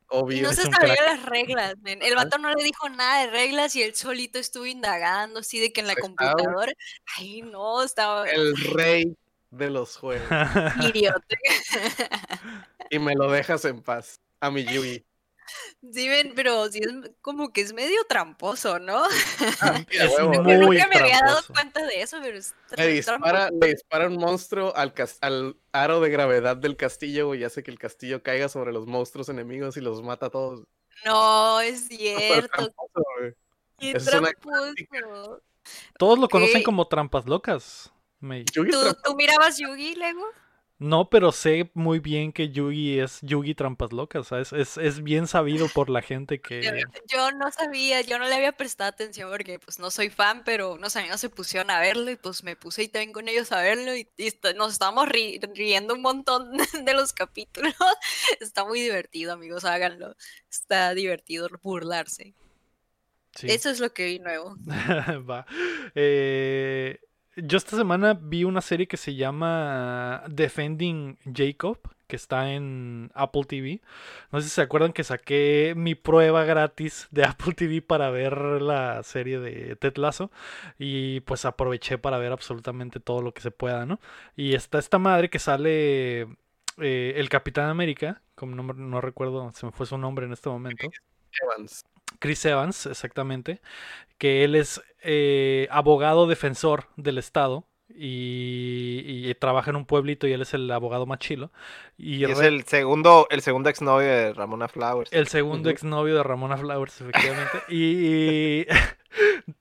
Obvio. no se sabía crack. las reglas, men. El vato no le dijo nada de reglas y él solito estuvo indagando, así de que en la computadora. Ay, no, estaba El rey de los juegos. idiota. Y me lo dejas en paz. A mi Yugi. Sí, ven, pero sí es como que es medio tramposo, ¿no? Mira, Es muy nunca me había dado cuenta de eso, pero es Le dispara, le dispara un monstruo al, aro de gravedad del castillo, güey, y hace que el castillo caiga sobre los monstruos enemigos y los mata a todos. No, es cierto. tramposo, güey. Qué es tramposo. Todos lo conocen como trampas locas. May. Yugi es ¿Tú, tramposo. tú mirabas Yugi, Lego? No, pero sé muy bien que Yugi es Yugi Trampas Locas. ¿sabes? Es, es bien sabido por la gente que... yo no sabía, yo no le había prestado atención porque pues no soy fan, pero unos amigos se pusieron a verlo y pues me puse ahí también con ellos a verlo y, y nos estábamos ri- riendo un montón de los capítulos. Está muy divertido, amigos, háganlo. Está divertido burlarse. Sí. Eso es lo que vi nuevo. Va. Eh, yo esta semana vi una serie que se llama Defending Jacob, que está en Apple TV. No sé si se acuerdan que saqué mi prueba gratis de Apple TV para ver la serie de Ted Lasso. Y pues aproveché para ver absolutamente todo lo que se pueda, ¿no? Y está esta madre que sale eh, el Capitán América, como no, no recuerdo, se me fue su nombre en este momento. Evans. Chris Evans, exactamente, que él es eh, abogado defensor del Estado y, y trabaja en un pueblito y él es el abogado más chilo. Y, Y es el segundo, el segundo exnovio de Ramona Flowers. el segundo exnovio de Ramona Flowers, efectivamente. y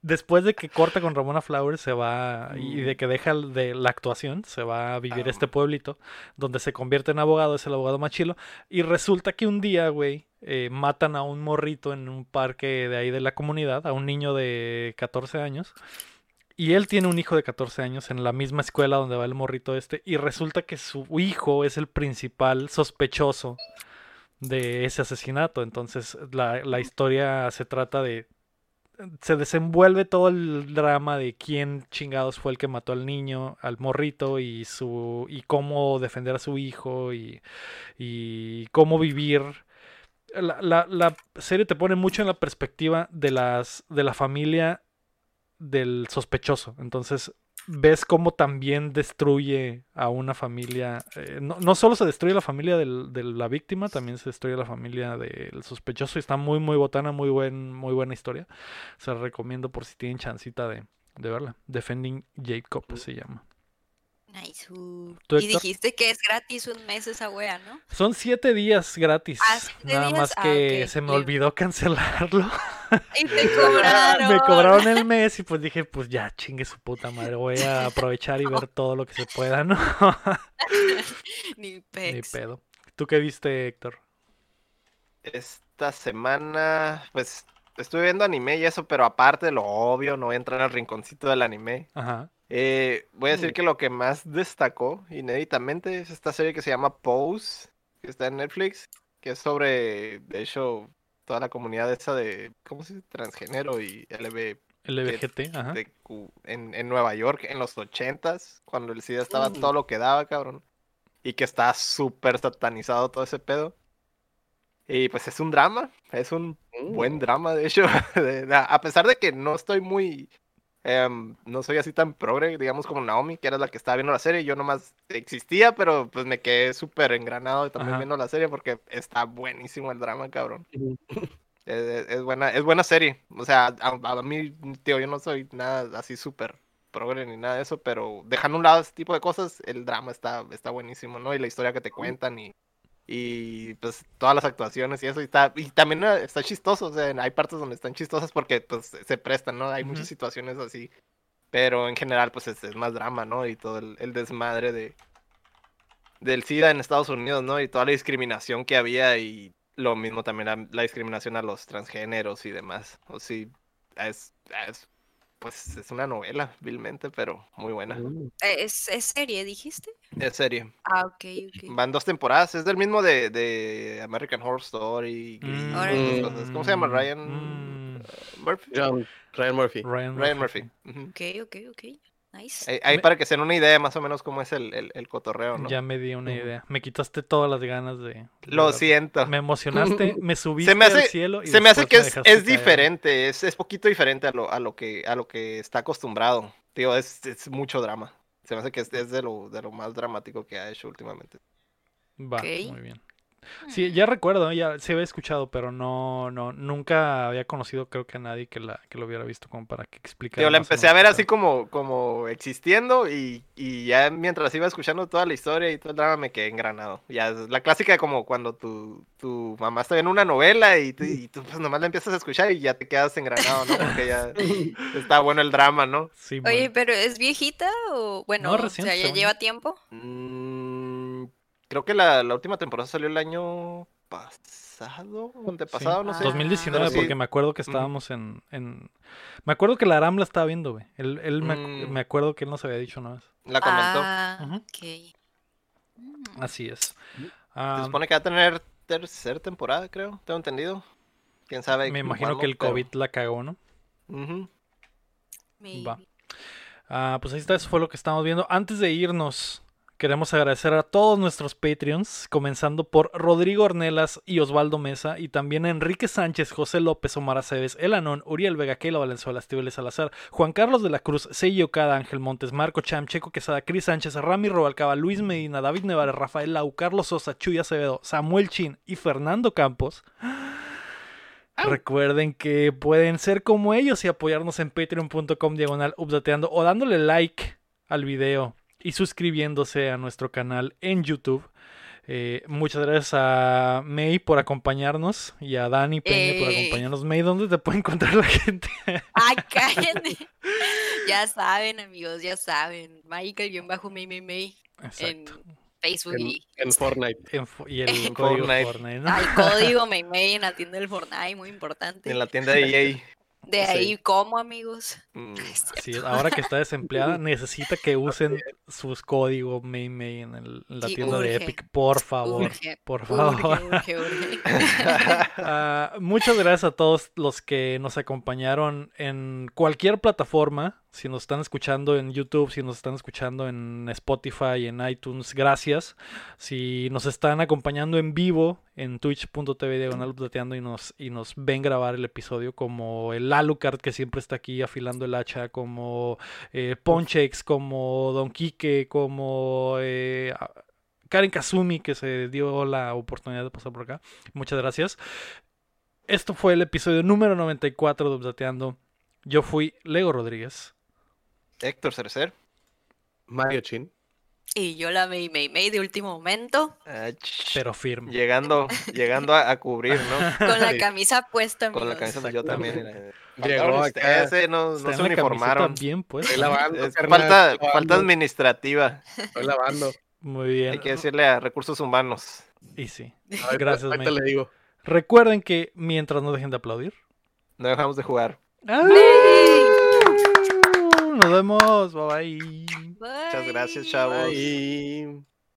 después de que corta con Ramona Flowers, se va y de que deja de la actuación, se va a vivir a este pueblito donde se convierte en abogado, es el abogado más chilo. Y resulta que un día, güey, eh, matan a un morrito en un parque de ahí de la comunidad, a un niño de 14 años. Y él tiene un hijo de 14 años en la misma escuela donde va el morrito este. Y resulta que su hijo es el principal sospechoso de ese asesinato. Entonces la, la historia se trata de... Se desenvuelve todo el drama de quién chingados fue el que mató al niño, al morrito y su y cómo defender a su hijo y, y cómo vivir. La, la- la serie te pone mucho en la perspectiva de las de la familia del sospechoso. Entonces ves cómo también destruye a una familia. eh, no, no solo se destruye la familia del- de la víctima, también se destruye la familia del sospechoso. Y está muy, muy botana, muy, buen, muy buena historia. Se la recomiendo por si tienen chancita de, de verla. Defending Jacob se llama. Nice. uh. ¿Tú, Y dijiste que es gratis un mes esa wea, ¿no? Son siete días gratis. Ah, siete Nada días, más ah, que se me olvidó cancelarlo. Y te cobraron. Me cobraron el mes y pues dije, pues ya chingue su puta madre. Voy a aprovechar y ver todo lo que se pueda, ¿no? Ni Ni pedo. ¿Tú qué viste, Héctor? Esta semana, pues, estuve viendo anime y eso, pero aparte de lo obvio, no voy a entrar al rinconcito del anime. Ajá. Eh, voy a decir Mm. que lo que más destacó inéditamente es esta serie que se llama Pose, que está en Netflix, que es sobre, de hecho, toda la comunidad esa de, ¿cómo se dice? Transgénero y LB LBGT, ajá. de Cu- en, en Nueva York en los ochentas, cuando el SIDA estaba Mm. todo lo que daba, cabrón. Y que está súper satanizado todo ese pedo. Y pues es un drama, es un buen Mm. drama, de hecho. a pesar de que no estoy muy. Em, no soy así tan progre, digamos, como Naomi, que era la que estaba viendo la serie. Yo nomás existía, pero pues me quedé súper engranado también Ajá. viendo la serie porque está buenísimo el drama, cabrón. Es, es- es buena, es buena serie. O sea, a, a mí, tío, yo no soy nada así súper progre ni nada de eso, pero dejando a un lado ese tipo de cosas, el drama está, está buenísimo, ¿no? Y la historia que te cuentan y, y pues todas las actuaciones y eso, y, está, y también eh, está chistoso, o sea, hay partes donde están chistosas porque pues se prestan, ¿no? Hay muchas situaciones así, pero en general pues es, es más drama, ¿no? Y todo el, el desmadre de del SIDA en Estados Unidos, ¿no? Y toda la discriminación que había y lo mismo también la, la discriminación a los transgéneros y demás. O sí, es, es, pues es una novela, vilmente, pero muy buena. Mm. Eh, ¿Es, es serie, dijiste? Es serie. Ah, ok, ok. Van dos temporadas, es del mismo de, de American Horror Story. Mm, esas cosas. ¿Cómo se llama? Ryan mm, Murphy. John- Ryan Murphy. Ryan, Ryan Murphy. ujú. Ok, ok, ok. Nice. Ahí, ahí Me- para que se den una idea más o menos cómo es el, el, el cotorreo, ¿no? Ya me di una idea. Me quitaste todas las ganas de. Lo siento. Me emocionaste, me subiste Se me hace, al cielo y se me hace que me es, es diferente, es, es poquito diferente a lo, a lo que a lo que está acostumbrado. Digo, es, es mucho drama. Se me hace que es, es de lo de lo más dramático que ha hecho últimamente. Va, Ok. muy bien. Sí, ya recuerdo, ya se había escuchado, pero no, no, nunca había conocido, creo que a nadie que la, que lo hubiera visto como para que explicara. Digo, la empecé a ver así como, como existiendo y, y ya mientras iba escuchando toda la historia y todo el drama me quedé engranado. Ya es la clásica de como cuando tu, tu mamá está viendo una novela y, tú- y tú pues nomás la empiezas a escuchar y ya te quedas engranado, ¿no? Porque ya está bueno el drama, ¿no? Sí, Oye, bueno. pero ¿es viejita o bueno, No, o sea, ya yo. lleva tiempo? Mm, creo que la, la última temporada salió el año pasado, antepasado, no Ah. sé. 2019, Pero sí, porque me acuerdo que estábamos en, en... Me acuerdo que la Aram la estaba viendo, güey. Él, él me, ac- Mm. me acuerdo que él nos había dicho una vez. la comentó. Ah. Mm, Así es. Se Ah, supone que va a tener tercera temporada, creo, tengo entendido. Quién sabe. me imagino que el pero- COVID la cagó, ¿no? Ujú. Va. Ah, pues ahí está, eso fue lo que estamos viendo. Antes de irnos, queremos agradecer a todos nuestros Patreons, comenzando por Rodrigo Ornelas y Osvaldo Mesa, y también a Enrique Sánchez, José López, Omar Aceves, El Anón, Uriel Vega, Keila Valenzuela, Estíbal Salazar, Juan Carlos de la Cruz, Seiji Okada, Ángel Montes, Marco Cham, Checo Quesada, Cris Sánchez, Rami Robalcaba, Luis Medina, David Nevares, Rafael Lau, Carlos Sosa, Chuy Acevedo, Samuel Chin y Fernando Campos. Recuerden que pueden ser como ellos y apoyarnos en patreon.com diagonal updateando o dándole like al video y suscribiéndose a nuestro canal en YouTube. Eh, muchas gracias a May por acompañarnos y a Dani Peña por Eh. acompañarnos. May, ¿dónde te puede encontrar la gente? Ay, cállenme. ya saben, amigos, ya saben. Michael-May May May en Exacto. Facebook En, y en Fortnite. En fo- y el En código Fortnite. Fortnite, ¿no? al código May May en la tienda del Fortnite, muy importante. En la tienda de EA. De ahí, ¿cómo, amigos? Mm. Así es, ahora que está desempleada, necesita que usen sus códigos May May en, el- en la Sí, tienda de. Epic, por favor. Urge, Por favor. urge. Ah, muchas gracias a todos los que nos acompañaron en cualquier plataforma. Si nos están escuchando en YouTube, si nos están escuchando en Spotify, en iTunes, gracias. Si nos están acompañando en vivo en twitch.tv diagonal updateando y nos, y nos ven grabar el episodio, como el Alucard que siempre está aquí afilando el hacha, como eh, Ponchex, como Don Quique, como eh, Karen Kazumi que se dio la oportunidad de pasar por acá. Muchas gracias. Esto fue el episodio número 94 de Updateando. Yo fui Lego Rodríguez. Héctor Cercer. Mario Chin. Y yo la May May May de último momento, Ah, Pero firme. Llegando, llegando a, a cubrir, ¿no? con la Sí. camisa puesta, Con la amigos. camisa pues, yo también. eh, Llegó acá. eh, no, se uniformaron. bien pues. Estoy lavando, Es carnal, falta, administrativa. Estoy lavando. Muy bien. Hay que decirle a recursos humanos. Y sí. Gracias, ahorita May. le digo. Recuerden que mientras no dejen de aplaudir. No dejamos de jugar. ¡Nos Nos vemos. Bye bye. Muchas gracias, chavos. Bye.